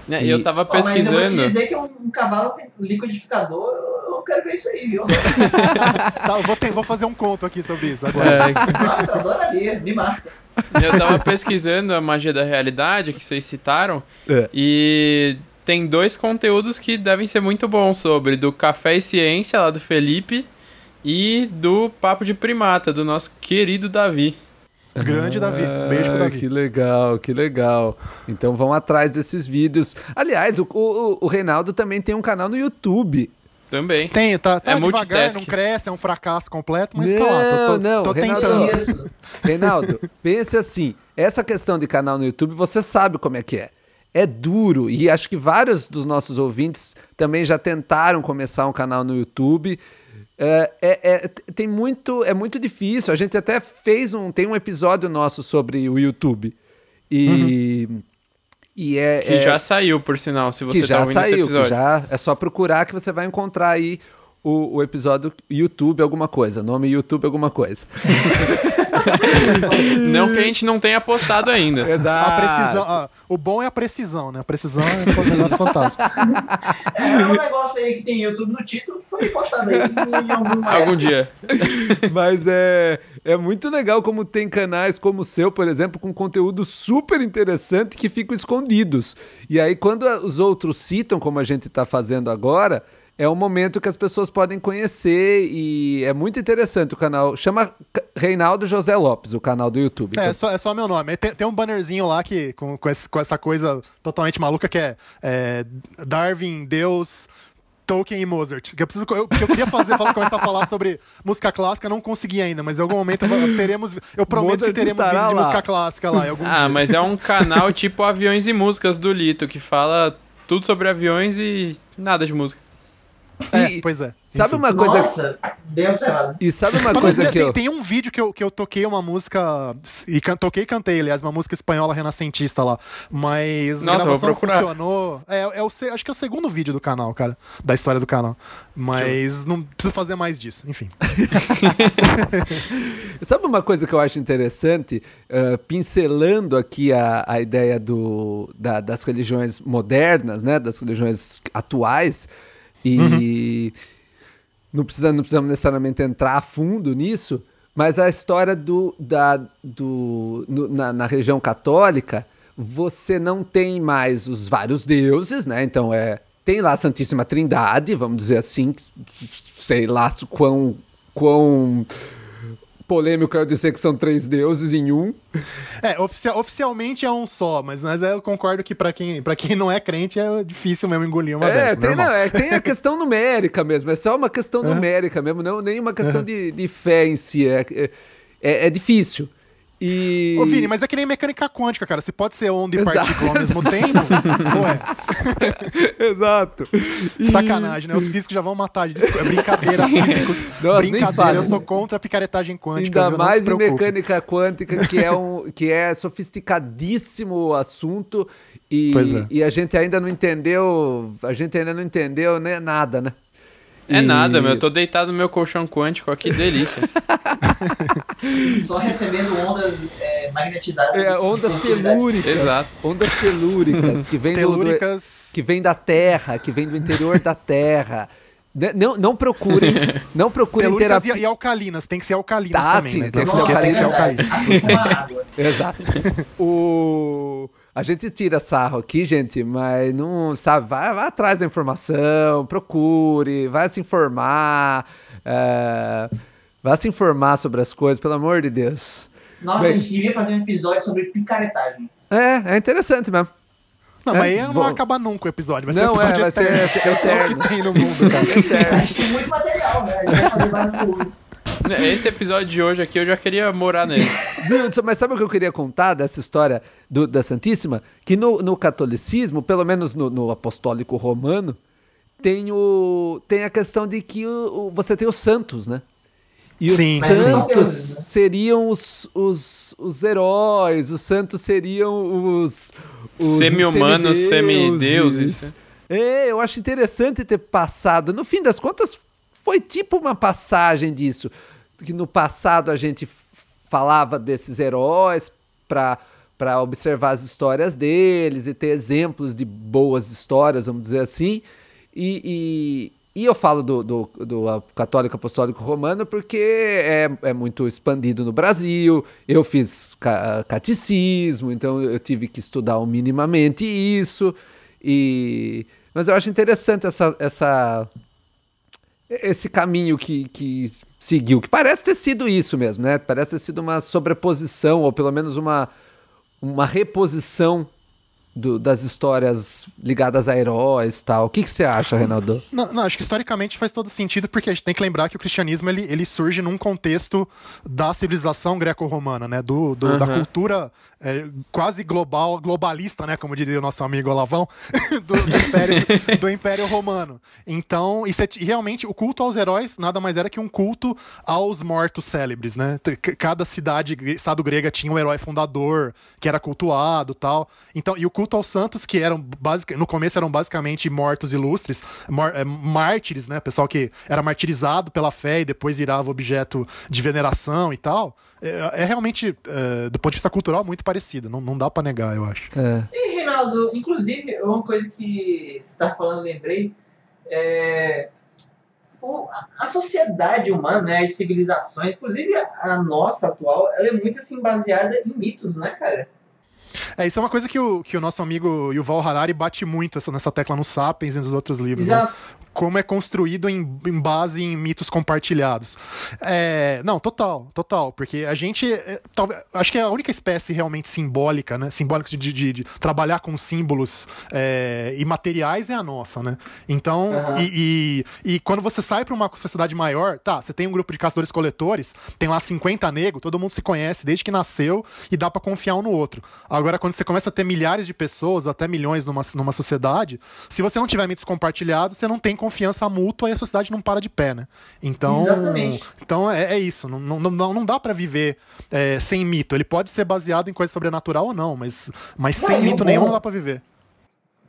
É, e eu tava pesquisando. Oh, mas eu vou te dizer que um, um cavalo tem liquidificador, eu quero ver isso aí, viu? tá, eu vou, ter, vou fazer um conto aqui sobre isso agora. É. Nossa, adoraria, me marca. Eu tava pesquisando a magia da realidade que vocês citaram é. e tem dois conteúdos que devem ser muito bons sobre do Café e Ciência lá do Felipe e do Papo de Primata do nosso querido Davi. Grande Davi. Beijo pro Davi. Que legal, que legal. Então vão atrás desses vídeos. Aliás, o, o, o Reinaldo também tem um canal no YouTube. Também. Tem, tá, tá é devagar, não cresce, é um fracasso completo, mas não, tá lá, tô, tô, não, tô Reinaldo, tentando. Reinaldo, pense assim, essa questão de canal no YouTube, você sabe como é que é. É duro, e acho que vários dos nossos ouvintes também já tentaram começar um canal no YouTube é, é, é, tem muito, é muito difícil. A gente até fez um, tem um episódio nosso sobre o YouTube e uhum. e é que é, já saiu por sinal, se você que já tá ouvindo saiu, esse episódio. já é só procurar que você vai encontrar aí o, o episódio YouTube alguma coisa, nome YouTube alguma coisa. não que a gente não tenha postado ainda. Exato. A precisão, a, o bom é a precisão, né? A precisão é um negócio fantástico. É um negócio aí que tem YouTube no título que foi postado aí em algum, algum dia. Mas é, é muito legal como tem canais como o seu, por exemplo, com conteúdo super interessante que ficam escondidos. E aí, quando os outros citam, como a gente está fazendo agora é um momento que as pessoas podem conhecer e é muito interessante o canal. Chama Reinaldo José Lopes, o canal do YouTube. É, é, só, é só meu nome. Tem, tem um bannerzinho lá que, com, com, esse, com, essa coisa totalmente maluca que é, é Darwin, Deus. Tolkien e Mozart. Que eu, preciso, eu, eu queria fazer, falar, começar a falar sobre música clássica, não consegui ainda, mas em algum momento teremos. Eu prometo Mozart que teremos vídeos de música clássica lá. ah, dia. mas é um canal tipo Aviões e Músicas do Lito, que fala tudo sobre aviões e nada de música. É, pois é. Sabe uma coisa. Nossa, bem observado. E sabe uma coisa que tem, eu. Tem um vídeo que eu, que eu toquei uma música. E can, toquei e cantei, aliás, uma música espanhola renascentista lá. Mas Nossa, a gravação vou procurar. funcionou. É, é o, acho que é o segundo vídeo do canal, cara. Da história do canal. Mas não preciso fazer mais disso. Enfim. Sabe uma coisa que eu acho interessante, uh, pincelando aqui a, a ideia do, da, das religiões modernas, né, das religiões atuais, e uhum. não, precisa, não precisamos necessariamente entrar a fundo nisso, mas a história do, da, do, no, na, na religião católica, você não tem mais os vários deuses, né? Então é tem lá a Santíssima Trindade, vamos dizer assim, sei lá quão, quão polêmico eu dizer que são três deuses em um. É, oficial, oficialmente é um só, mas, mas eu concordo que para quem, pra quem não é crente é difícil mesmo engolir uma é, dessa. Tem, não, é, tem a questão numérica mesmo, é só uma questão é. numérica mesmo, não nem uma questão é. de, de fé em si. É, é, é difícil. E... Ô, Vini, mas é que nem mecânica quântica, cara. Você pode ser onda e partícula ao mesmo tempo, Ué. Exato. E... Sacanagem, né? Os físicos já vão matar. É brincadeira, físicos. Nossa, brincadeira, eu sou contra a picaretagem quântica. Ainda viu? mais em mecânica quântica, que é, um, que é sofisticadíssimo o assunto. E, é. e a gente ainda não entendeu, a gente ainda não entendeu né, nada, né? É e... nada, meu. Eu tô deitado no meu colchão quântico aqui, delícia. Só recebendo ondas é, magnetizadas. É, ondas telúricas. Exato. Ondas telúricas que vêm telúricas... do, que vem da Terra, que vem do interior da Terra. Não, não procurem, não procurem terapia. E, alcalinas, tem que ser alcalinas tá, também, sim, né? tem, que ser, tem que ser alcalinas. Exato. o... A gente tira sarro aqui, gente, mas não sabe. Vai, vai atrás da informação, procure, vai se informar. É, vai se informar sobre as coisas, pelo amor de Deus. Nossa, Bem, a gente devia fazer um episódio sobre picaretagem. É, é interessante mesmo. Não, é, mas aí não vai acabar nunca o episódio. Vai ser não, episódio é, vai eterno. ser eterno. que tem no mundo, cara. a gente tem muito material, né? A gente vai fazer volumes. Esse episódio de hoje aqui eu já queria morar nele. Mas sabe o que eu queria contar dessa história do, da Santíssima? Que no, no catolicismo, pelo menos no, no, apostólico romano, tem, o, tem a questão de que o, o você tem os santos, né? E Sim. os santos seriam os, os, os heróis, os santos seriam os. os Semi-humanos, semideuses. É, eu acho interessante ter passado. No fim das contas, foi tipo uma passagem disso. Que no passado a gente falava desses heróis para para observar as histórias deles e ter exemplos de boas histórias, vamos dizer assim. E, e, eu falo do, do, do, católico apostólico romano porque é, é muito expandido no Brasil. Eu fiz catecismo, então eu tive que estudar minimamente isso. E, mas eu acho interessante essa, essa esse caminho que, que seguiu, que parece ter sido isso mesmo, né? Parece ter sido uma sobreposição, ou pelo menos uma, uma reposição do, das histórias ligadas a heróis e tal. O que, que você acha, Reinaldo? Não, não, acho que historicamente faz todo sentido, porque a gente tem que lembrar que o cristianismo ele, ele surge num contexto da civilização greco-romana, né? Do, do uhum. Da cultura é, quase global, globalista, né? Como diria o nosso amigo Olavão, do, do, império, do, Império, Romano. Então, isso é, realmente, o culto aos heróis nada mais era que um culto aos mortos célebres, né? Cada cidade, estado grega tinha um herói fundador, que era cultuado tal. Então, e o culto aos santos, que eram no começo eram basicamente mortos ilustres, é, mártires, né? Pessoal que era martirizado pela fé e depois virava objeto de veneração e tal. É, é realmente, é, do ponto de vista cultural, muito parecido. Não, não dá para negar, eu acho. É. E, Reinaldo, inclusive, uma coisa que você tá falando, lembrei, é, o, a sociedade humana, né, as civilizações, inclusive a, a, nossa atual, ela é muito assim baseada em mitos, né, cara? É, isso é uma coisa que o, que o nosso amigo Yuval Harari bate muito essa, nessa tecla no Sapiens e nos outros livros. Né? Exato. Né? Como é construído em, em base em mitos compartilhados. É, não, total, total, porque a gente, é, talvez, acho que é a única espécie realmente simbólica, né, simbólica de, de, de trabalhar com símbolos é, imateriais é a nossa, né? Então, uhum. e, e, e, quando você sai para uma sociedade maior, tá, você tem um grupo de caçadores-coletores, tem lá 50 negros, todo mundo se conhece desde que nasceu e dá para confiar um no outro. Agora, quando você começa a ter milhares de pessoas, ou até milhões numa, numa sociedade, se você não tiver mitos compartilhados, você não tem confiança mútua e a sociedade não para de pé, né? Então, Exatamente. então é, é isso. Não, não, não, não dá para viver é, sem mito. Ele pode ser baseado em coisa sobrenatural ou não, mas, mas sem mito nenhum não dá para viver.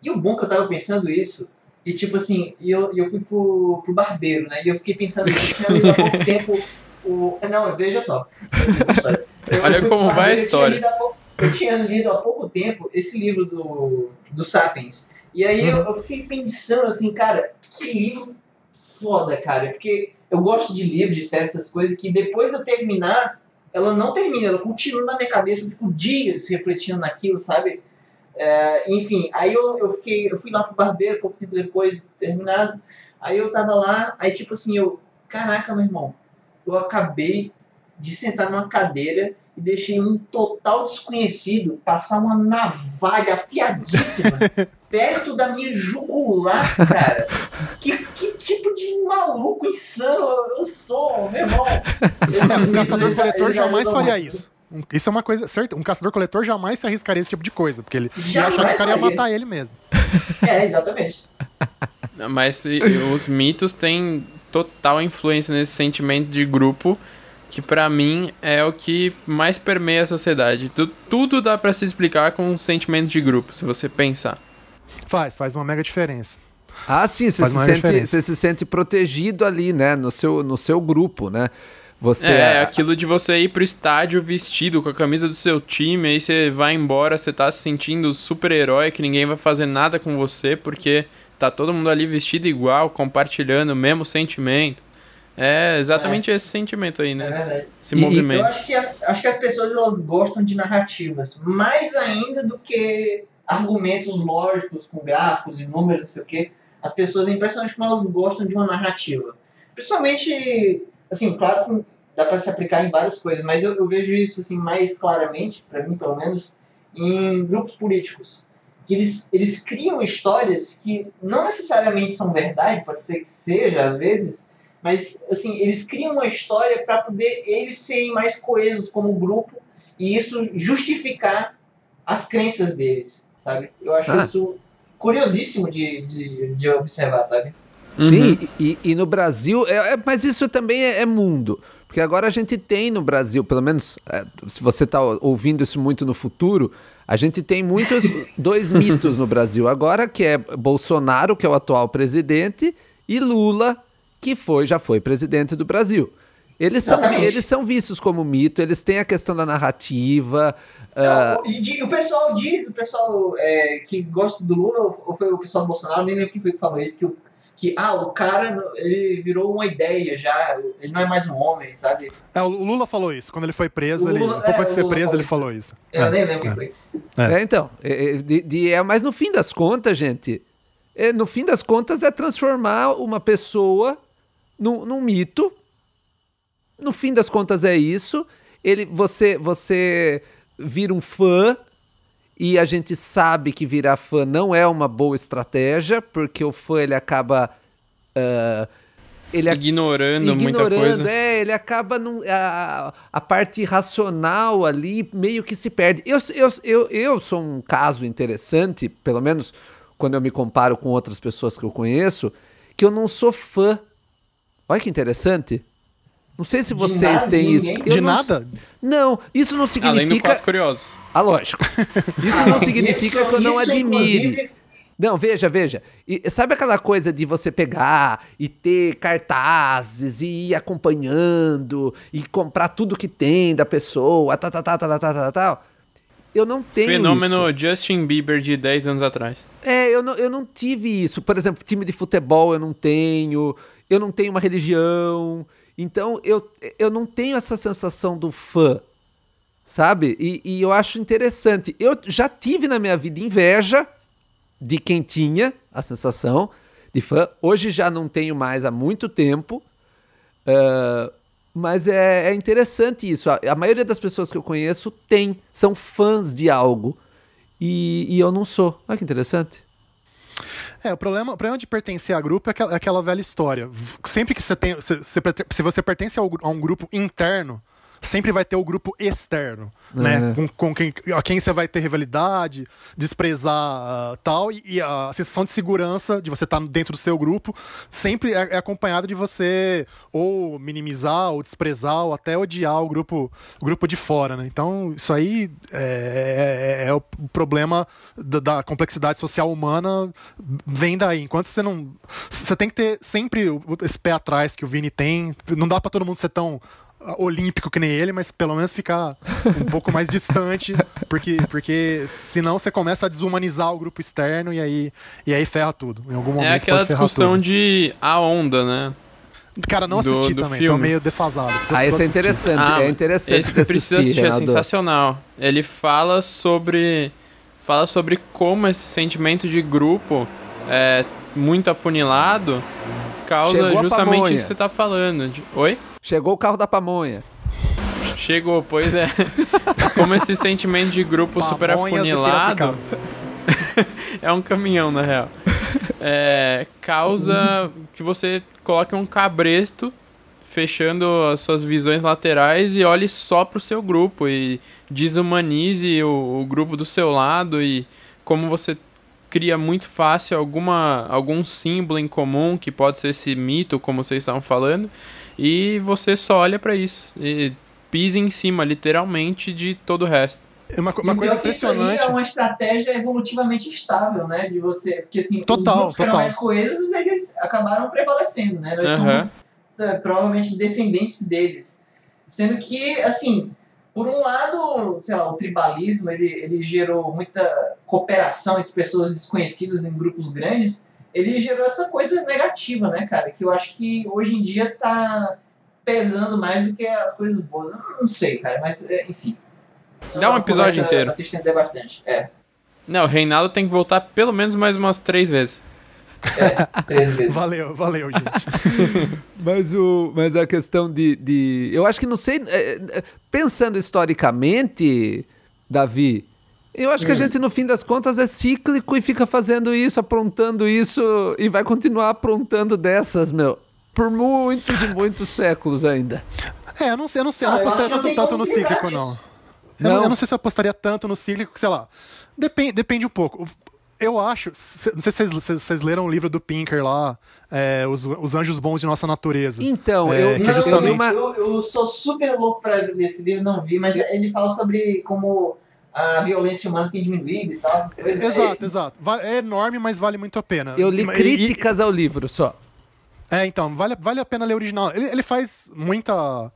E o bom que eu tava pensando isso, e tipo assim, eu, eu fui pro, pro barbeiro, né? E eu fiquei pensando, eu tinha lido há pouco tempo o. Não, veja só. Eu Olha como vai a história. Eu tinha, lido há pouco tempo esse livro do, do Sapiens. E aí eu, eu fiquei pensando assim, cara, que livro foda, cara. Porque eu gosto de livros, de séries, essas coisas, que depois de eu terminar, ela não termina, ela continua na minha cabeça, eu fico dias refletindo naquilo, sabe? É, enfim, aí eu, eu fiquei, eu fui lá pro barbeiro pouco tempo depois de terminado. Aí eu tava lá, aí tipo assim, eu, caraca, meu irmão, eu acabei de sentar numa cadeira e deixei um total desconhecido passar uma navalha afiadíssima perto da minha jugular, cara. Que, que tipo de maluco insano eu sou, meu irmão? um caçador-coletor jamais faria isso. Isso é uma coisa certa. Um caçador-coletor jamais se arriscaria esse tipo de coisa, porque ele ia achar que o cara ia matar ele mesmo. É, exatamente. Mas os mitos têm total influência nesse sentimento de grupo que para mim é o que mais permeia a sociedade. Tudo dá para se explicar com um sentimento de grupo, se você pensar. Faz, faz uma mega diferença. Ah, sim, você se, sente, você se sente protegido ali, né, no seu, no seu grupo, né? Você é, é aquilo de você ir pro estádio vestido com a camisa do seu time, aí você vai embora, você tá se sentindo super-herói, que ninguém vai fazer nada com você, porque tá todo mundo ali vestido igual, compartilhando o mesmo sentimento. É exatamente é. esse sentimento aí, né? É esse, movimento. eu acho que, acho que as pessoas elas gostam de narrativas, mais ainda do que argumentos lógicos com gráficos e números, não sei o quê. As pessoas, é impressionante como elas gostam de uma narrativa. Principalmente, assim, claro dá para se aplicar em várias coisas, mas eu, eu vejo isso assim mais claramente, para mim pelo menos, em grupos políticos. Que eles, eles criam histórias que não necessariamente são verdade, pode ser que seja às vezes, mas, assim, eles criam uma história para poder eles serem mais coesos como grupo e isso justificar as crenças deles, sabe? Eu acho ah. isso curiosíssimo de, de, de observar, sabe? Sim, uhum. e, e, no Brasil, é, é, mas isso também é, é, mundo. Porque agora a gente tem no Brasil, pelo menos é, se você está ouvindo isso muito no futuro, a gente tem muitos dois mitos no Brasil. Agora que é Bolsonaro, que é o atual presidente, e Lula, que foi já foi presidente do Brasil. Eles são, eles são vistos como mito, eles têm a questão da narrativa. Não, uh... e, o pessoal diz, o pessoal é, que gosta do Lula, ou foi o pessoal do Bolsonaro, nem lembro quem foi que falou isso, que o, que ah, o cara ele virou uma ideia já, ele não é mais um homem, sabe? É, o Lula falou isso, quando ele foi preso, Lula, ele, um pouco é, antes de ser preso, falou ele falou isso. É, eu nem lembro quem foi. É, então, é, de, de, é, mas no fim das contas, gente, é, no fim das contas é transformar uma pessoa num, num mito. No fim das contas é isso. Ele, você, você vira um fã e a gente sabe que virar fã não é uma boa estratégia, porque o fã ele acaba uh, ele ignorando, ignorando muita coisa. É, ele acaba num, a, a parte racional ali meio que se perde. Eu, eu, eu, eu sou um caso interessante, pelo menos quando eu me comparo com outras pessoas que eu conheço, que eu não sou fã Olha que interessante. Não sei se vocês nada, têm isso. Eu de não... nada? Não, isso não significa. Além do quatro curioso. Ah, lógico. Isso não significa isso, que eu não admire. Inclusive... Não, veja, veja. E, sabe aquela coisa de você pegar e ter cartazes e ir acompanhando e comprar tudo que tem da pessoa, tal, tal, tal, tal, tal, tal, tal? Eu não tenho Fenômeno isso. Justin Bieber de 10 anos atrás. É, eu não, eu não tive isso. Por exemplo, time de futebol eu não tenho eu não tenho uma religião. Então eu, eu não tenho essa sensação do fã, sabe? E, e eu acho interessante. Eu já tive na minha vida inveja de quem tinha a sensação de fã. Hoje já não tenho mais há muito tempo. Uh, mas é, é, interessante isso. A, a, maioria das pessoas que eu conheço tem, são fãs de algo. E, e eu não sou. Olha que interessante. É, o problema, o problema de pertencer a grupo é aquela, é aquela velha história. Sempre que você tem. Se, se, se você pertence a um grupo interno, sempre vai ter o grupo externo, uhum. né? Com, com, quem, a quem você vai ter rivalidade, desprezar uh, tal, e, e, a sensação de segurança de você estar tá dentro do seu grupo sempre é, é acompanhada de você ou minimizar, ou desprezar, ou até odiar o grupo, o grupo de fora, né? Então, isso aí é, é, é o problema da, da, complexidade social humana vem daí. Enquanto você não. Você tem que ter sempre esse pé atrás que o Vini tem. Não dá para todo mundo ser tão olímpico que nem ele, mas pelo menos ficar um pouco mais distante, porque, porque senão você começa a desumanizar o grupo externo e aí, e aí ferra tudo. Em algum é momento é aquela discussão de a onda, né? Cara, não assisti do, do também, filme. tô meio defasado. Ah, esse é interessante, ah, é interessante esse precisa assistir, é sensacional. Ele fala sobre fala sobre como esse sentimento de grupo é muito afunilado causa Chegou justamente isso que você tá falando. De... Oi? Chegou o carro da pamonha. Chegou, pois é. Como esse sentimento de grupo super afunilado. é um caminhão, na real. É, causa que você coloque um cabresto fechando as suas visões laterais e olhe só pro seu grupo e desumanize o, o grupo do seu lado e como você cria muito fácil alguma, algum símbolo em comum, que pode ser esse mito, como vocês estavam falando, e você só olha para isso e pisa em cima, literalmente, de todo o resto. É uma, uma coisa impressionante. Isso é uma estratégia evolutivamente estável, né? De você. Porque assim, total, os grupos total. mais coesos, eles acabaram prevalecendo, né? Nós uhum. somos é, provavelmente descendentes deles. Sendo que, assim, por um lado, sei lá, o tribalismo ele, ele gerou muita cooperação entre pessoas desconhecidas em grupos grandes. Ele gerou essa coisa negativa, né, cara? Que eu acho que hoje em dia tá pesando mais do que as coisas boas. Eu não sei, cara, mas é, enfim. Dá um episódio inteiro. A se estender bastante. É. Não, o Reinaldo tem que voltar pelo menos mais umas três vezes. É, três vezes. Valeu, valeu, gente. mas, o, mas a questão de, de. Eu acho que não sei. É, é pensando historicamente, Davi, eu acho que a hum. gente, no fim das contas, é cíclico e fica fazendo isso, aprontando isso e vai continuar aprontando dessas, meu. Por muitos e muitos séculos ainda. É, eu não sei, eu não sei, eu não ah, apostaria tanto, tanto no cíclico, não. Eu não. eu não sei se eu apostaria tanto no cíclico, sei lá. Depende, depende um pouco. Eu acho. Não sei se vocês, vocês leram o livro do Pinker lá, é, os, os Anjos Bons de Nossa Natureza. Então, é, eu, é justamente... eu, uma... eu, eu, sou super louco pra ler esse livro, não vi, mas ele fala sobre como a violência humana tem diminuído e tal, essas coisas. É exato, é exato. É enorme, mas vale muito a pena. Eu li críticas e, ao livro só. É, então, vale, vale a pena ler o original. Ele, ele faz muita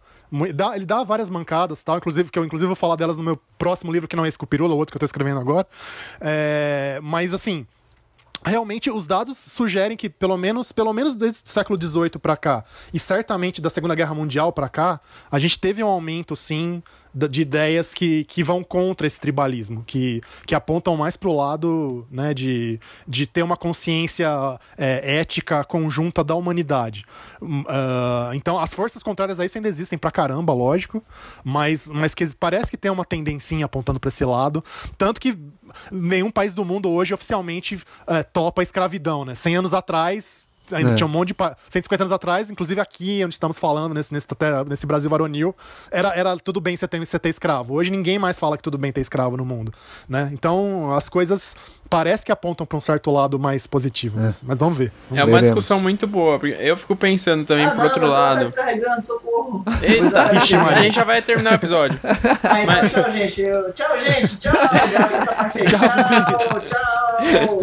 Dá, ele dá várias mancadas, tal, inclusive, que eu inclusive vou falar delas no meu próximo livro, que não é esse Cupirula, o outro que eu tô escrevendo agora. É, mas assim, realmente os dados sugerem que pelo menos pelo menos desde o século XVIII para cá e certamente da Segunda Guerra Mundial para cá a gente teve um aumento sim de ideias que, que vão contra esse tribalismo, que, que apontam mais para o lado né, de, de ter uma consciência é, ética conjunta da humanidade. Uh, então, as forças contrárias a isso ainda existem pra caramba, lógico, mas, mas que parece que tem uma tendência apontando para esse lado. Tanto que nenhum país do mundo hoje oficialmente uh, topa a escravidão, né? 100 anos atrás, Ainda é. tinha um monte de. 150 anos atrás, inclusive aqui onde estamos falando, nesse, nesse, nesse Brasil varonil, era, era tudo bem você ter, você ter escravo. Hoje ninguém mais fala que tudo bem ter escravo no mundo. Né? Então as coisas parece que apontam para um certo lado mais positivo. É. Mas, mas, vamos ver. Vamos é uma veremos. discussão muito boa. Porque eu fico pensando também ah, por outro lado. Tá. Eita, Vixe, a gente já vai terminar o episódio. Então mas... tchau, gente. Eu... Tchau, gente. Tchau. Tchau, tchau.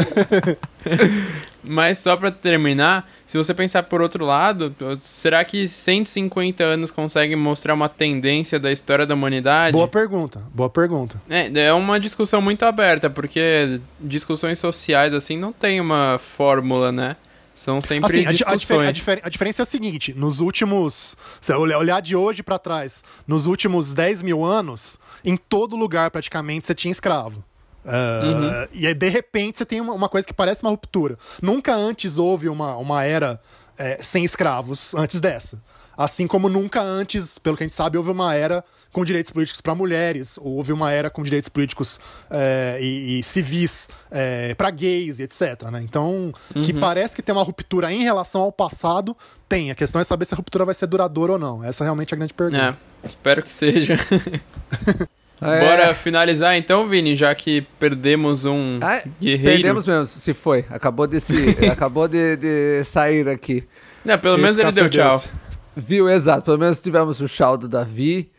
Mas só para terminar, se você pensar por outro lado, será que 150 anos consegue mostrar uma tendência da história da humanidade? Boa pergunta, boa pergunta. É, é uma discussão muito aberta, porque discussões sociais assim não tem uma fórmula, né? São sempre assim, discussões. A, difer a, diferença é a seguinte: nos últimos. Se olhar de hoje para trás, nos últimos 10 mil anos, em todo lugar praticamente você tinha escravo. Uh, uhum. E aí, de repente, você tem uma, uma, coisa que parece uma ruptura. Nunca antes houve uma, uma era é, sem escravos antes dessa. Assim como nunca antes, pelo que a gente sabe, houve uma era com direitos políticos para mulheres, houve uma era com direitos políticos é, e, e, civis é, para gays e etc. Né? Então, uhum. que parece que tem uma ruptura em relação ao passado, tem. A questão é saber se a ruptura vai ser duradoura ou não. Essa é realmente a grande pergunta. É, espero que seja. É. Bora finalizar então, Vini, já que perdemos um ah, guerreiro. Perdemos mesmo, se foi. Acabou de, se, acabou de, de sair aqui. Não, pelo Esse menos ele deu tchau. Viu, exato. Pelo menos tivemos o tchau do Davi.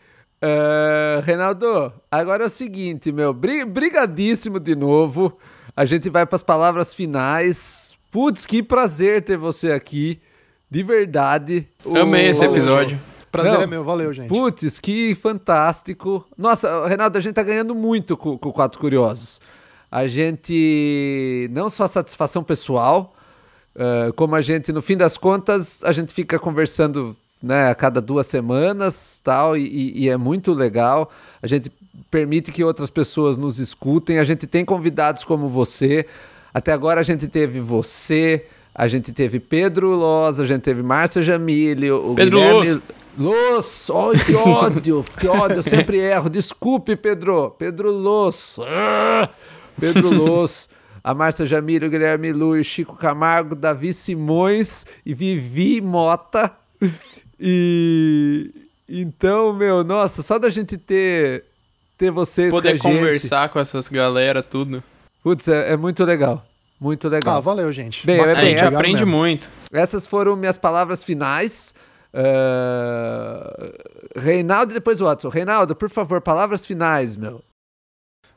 Uh, Reinaldo, agora é o seguinte, meu. Brigadíssimo de novo. A gente vai para as palavras finais. Putz, que prazer ter você aqui. De verdade. Amei o... esse episódio. Prazer não, é meu, valeu, gente. Putz, que fantástico. Nossa, Renato, a gente tá ganhando muito com, com o Quatro Curiosos. A gente, não só satisfação pessoal, uh, como a gente, no fim das contas, a gente fica conversando né, a cada duas semanas tal, e, e é muito legal. A gente permite que outras pessoas nos escutem. A gente tem convidados como você. Até agora a gente teve você, a gente teve Pedro Loz, a gente teve Márcia Jamílio, o Pedro Guilherme... Luz, oh, que ódio, que ódio, eu sempre erro. Desculpe, Pedro. Pedro Luz. Ah, Pedro Luz, a Márcia Jamílio, o Guilherme Lu, Chico Camargo, Davi Simões e Vivi Mota. E então, meu, nossa, só da gente ter ter vocês poder com conversar com essas galera tudo. Putz, é, é, muito legal. Muito legal. Ah, valeu, gente. Bem, é, bem, a gente aprende mesmo. muito. Essas foram minhas palavras finais. Uh... Reinaldo e depois o Watson. Reinaldo, por favor, palavras finais, meu.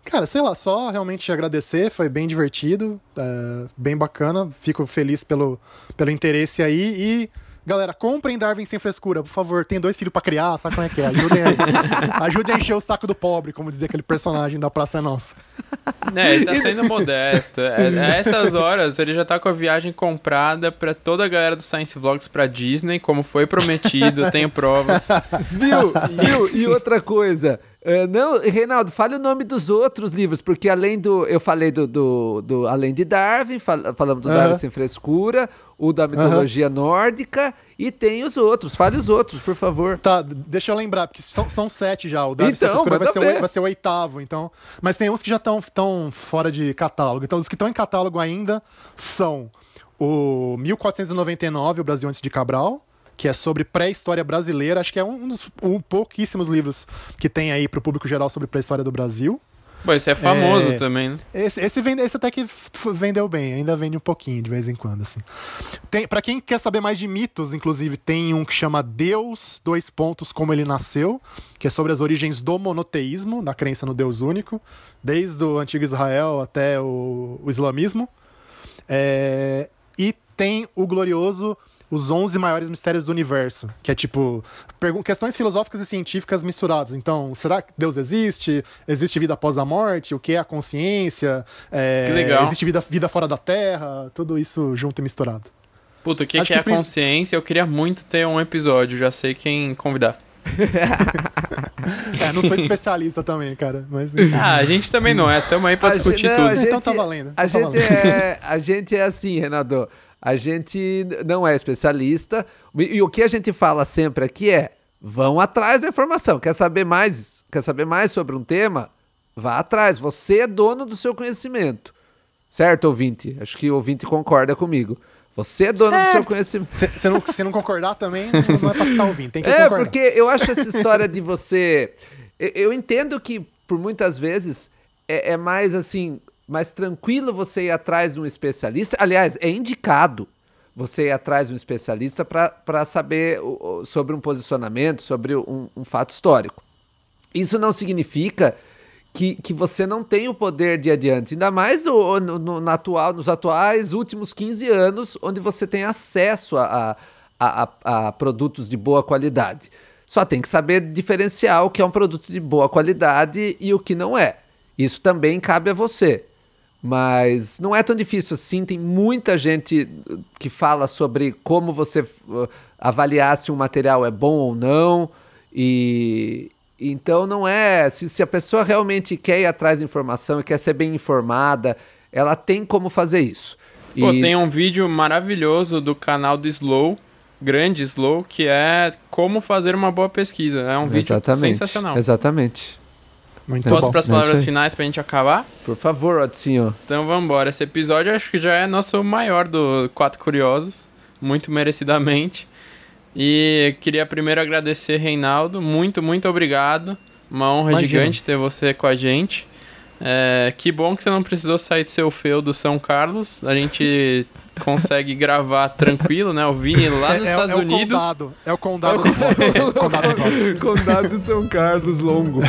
Cara, sei lá, só realmente agradecer, foi bem divertido, é, bem bacana, fico feliz pelo, pelo interesse aí e Galera, comprem Darwin sem frescura, por favor. Tem dois filhos pra criar, sabe como é que é? Ajudem aí. Ajudem a encher o saco do pobre, como dizia aquele personagem da Praça é Nossa. É, ele tá sendo modesto. É, a essas horas, ele já tá com a viagem comprada pra toda a galera do Science Vlogs pra Disney, como foi prometido, tenho provas. Viu? Viu? E outra coisa, Uh, não, Reinaldo, fale o nome dos outros livros, porque além do. Eu falei do. do, do além de Darwin, fal, falamos do uhum. Darwin Sem Frescura, o da mitologia uhum. nórdica, e tem os outros. Fale os outros, por favor. Tá, deixa eu lembrar, porque são, são sete já. O Darwin então, vai ser, o, vai ser, o, oitavo, então. Mas tem uns que já estão fora de catálogo. Então, os que estão em catálogo ainda são o 1499, O Brasil Antes de Cabral que é sobre pré-história brasileira. Acho que é um dos um, pouquíssimos livros que tem aí para o público geral sobre pré-história do Brasil. Bom, esse é famoso é, também, né? Esse, esse, vende, esse até que vendeu bem, ainda vende um pouquinho de vez em quando, assim. Tem, para quem quer saber mais de mitos, inclusive, tem um que chama Deus, dois pontos, como ele nasceu, que é sobre as origens do monoteísmo, da crença no Deus único, desde o antigo Israel até o, o islamismo. É, e tem o glorioso os 11 maiores mistérios do universo, que é tipo questões filosóficas e científicas misturadas. Então, será que Deus existe? Existe vida após a morte? O que é a consciência? É, que legal. Existe vida, vida fora da Terra? Tudo isso junto e misturado. Puta, o que, que é a consciência? Eu queria muito ter um episódio, já sei quem convidar. é, não sou especialista também, cara. Mas, ah, a gente também não é. Tamo aí pra a discutir gente, não, tudo. Gente, então tá valendo. A, então tá gente valendo. É, a gente é assim, Renato. A gente não é especialista. E o que a gente fala sempre aqui é: vão atrás da informação. Quer saber mais? Quer saber mais sobre um tema? Vá atrás. Você é dono do seu conhecimento. Certo, ouvinte? Acho que o ouvinte concorda comigo. Você é dono certo. do seu conhecimento. Se, não, se não concordar também, não é pra estar ouvindo. Tem que é, concordar. porque eu acho essa história de você. Eu, eu entendo que, por muitas vezes, é, é mais assim mais tranquilo você ir atrás de um especialista. Aliás, é indicado você ir atrás de um especialista para saber o, sobre um posicionamento, sobre um, um, fato histórico. Isso não significa que, que você não tem o poder de adiante, ainda mais o, no, no, atual, nos atuais últimos 15 anos, onde você tem acesso a, a, a, a produtos de boa qualidade. Só tem que saber diferenciar o que é um produto de boa qualidade e o que não é. Isso também cabe a você. Mas não é tão difícil assim. Tem muita gente que fala sobre como você uh, avaliar se um material é bom ou não. E então não é. Se, se a pessoa realmente quer ir atrás de informação e quer ser bem informada, ela tem como fazer isso. Pô, tem um vídeo maravilhoso do canal do Slow grande, slow, que é como fazer uma boa pesquisa. É um vídeo exatamente, sensacional. Exatamente. Muito Posso para as palavras é finais para a gente acabar? Por favor, Odzinho. Então vamos embora. Esse episódio acho que já é nosso maior do Quatro Curiosos. Muito merecidamente. E queria primeiro agradecer, Reinaldo. Muito, muito obrigado. Uma honra Imagina. gigante ter você com a gente. É, que bom que você não precisou sair do seu feu do São Carlos. A gente consegue gravar tranquilo, né? O Vini lá nos é, Estados é Unidos. Condado, é o condado, é o condado, condado de São Carlos longo.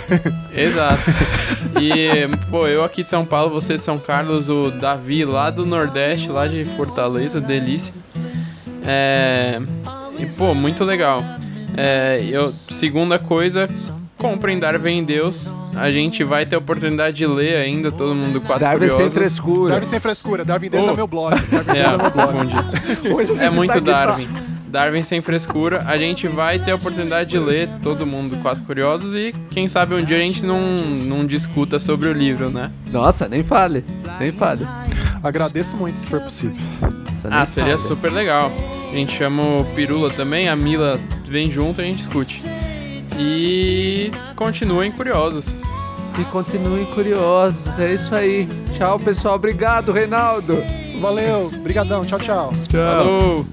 Exato. E, pô, eu aqui de São Paulo, você de São Carlos, o Davi lá do Nordeste, lá de Fortaleza, delícia. É. E, pô, muito legal. É, eu, segunda coisa, comprem Darwin em Deus. A gente vai ter a oportunidade de ler ainda, todo mundo quatro Darwin curiosos. sem frescura. Darwin sem frescura. Darwin Deus oh. é meu blog. Darwin é, é meu blog. é muito tá Darwin. Darwin sem frescura. A gente vai ter a oportunidade de ler todo mundo quatro curiosos e quem sabe um dia a gente não, não discuta sobre o livro, né? Nossa, nem fale. Nem fale. Agradeço muito se for possível. Ah, seria fale. super legal. A gente chama o Pirula também, a Mila vem junto e a gente discute. E continuem curiosos. E continuem curiosos. É isso aí. Tchau, pessoal. Obrigado, Reinaldo. Valeu. Obrigadão. Tchau, tchau. Tchau. Falou.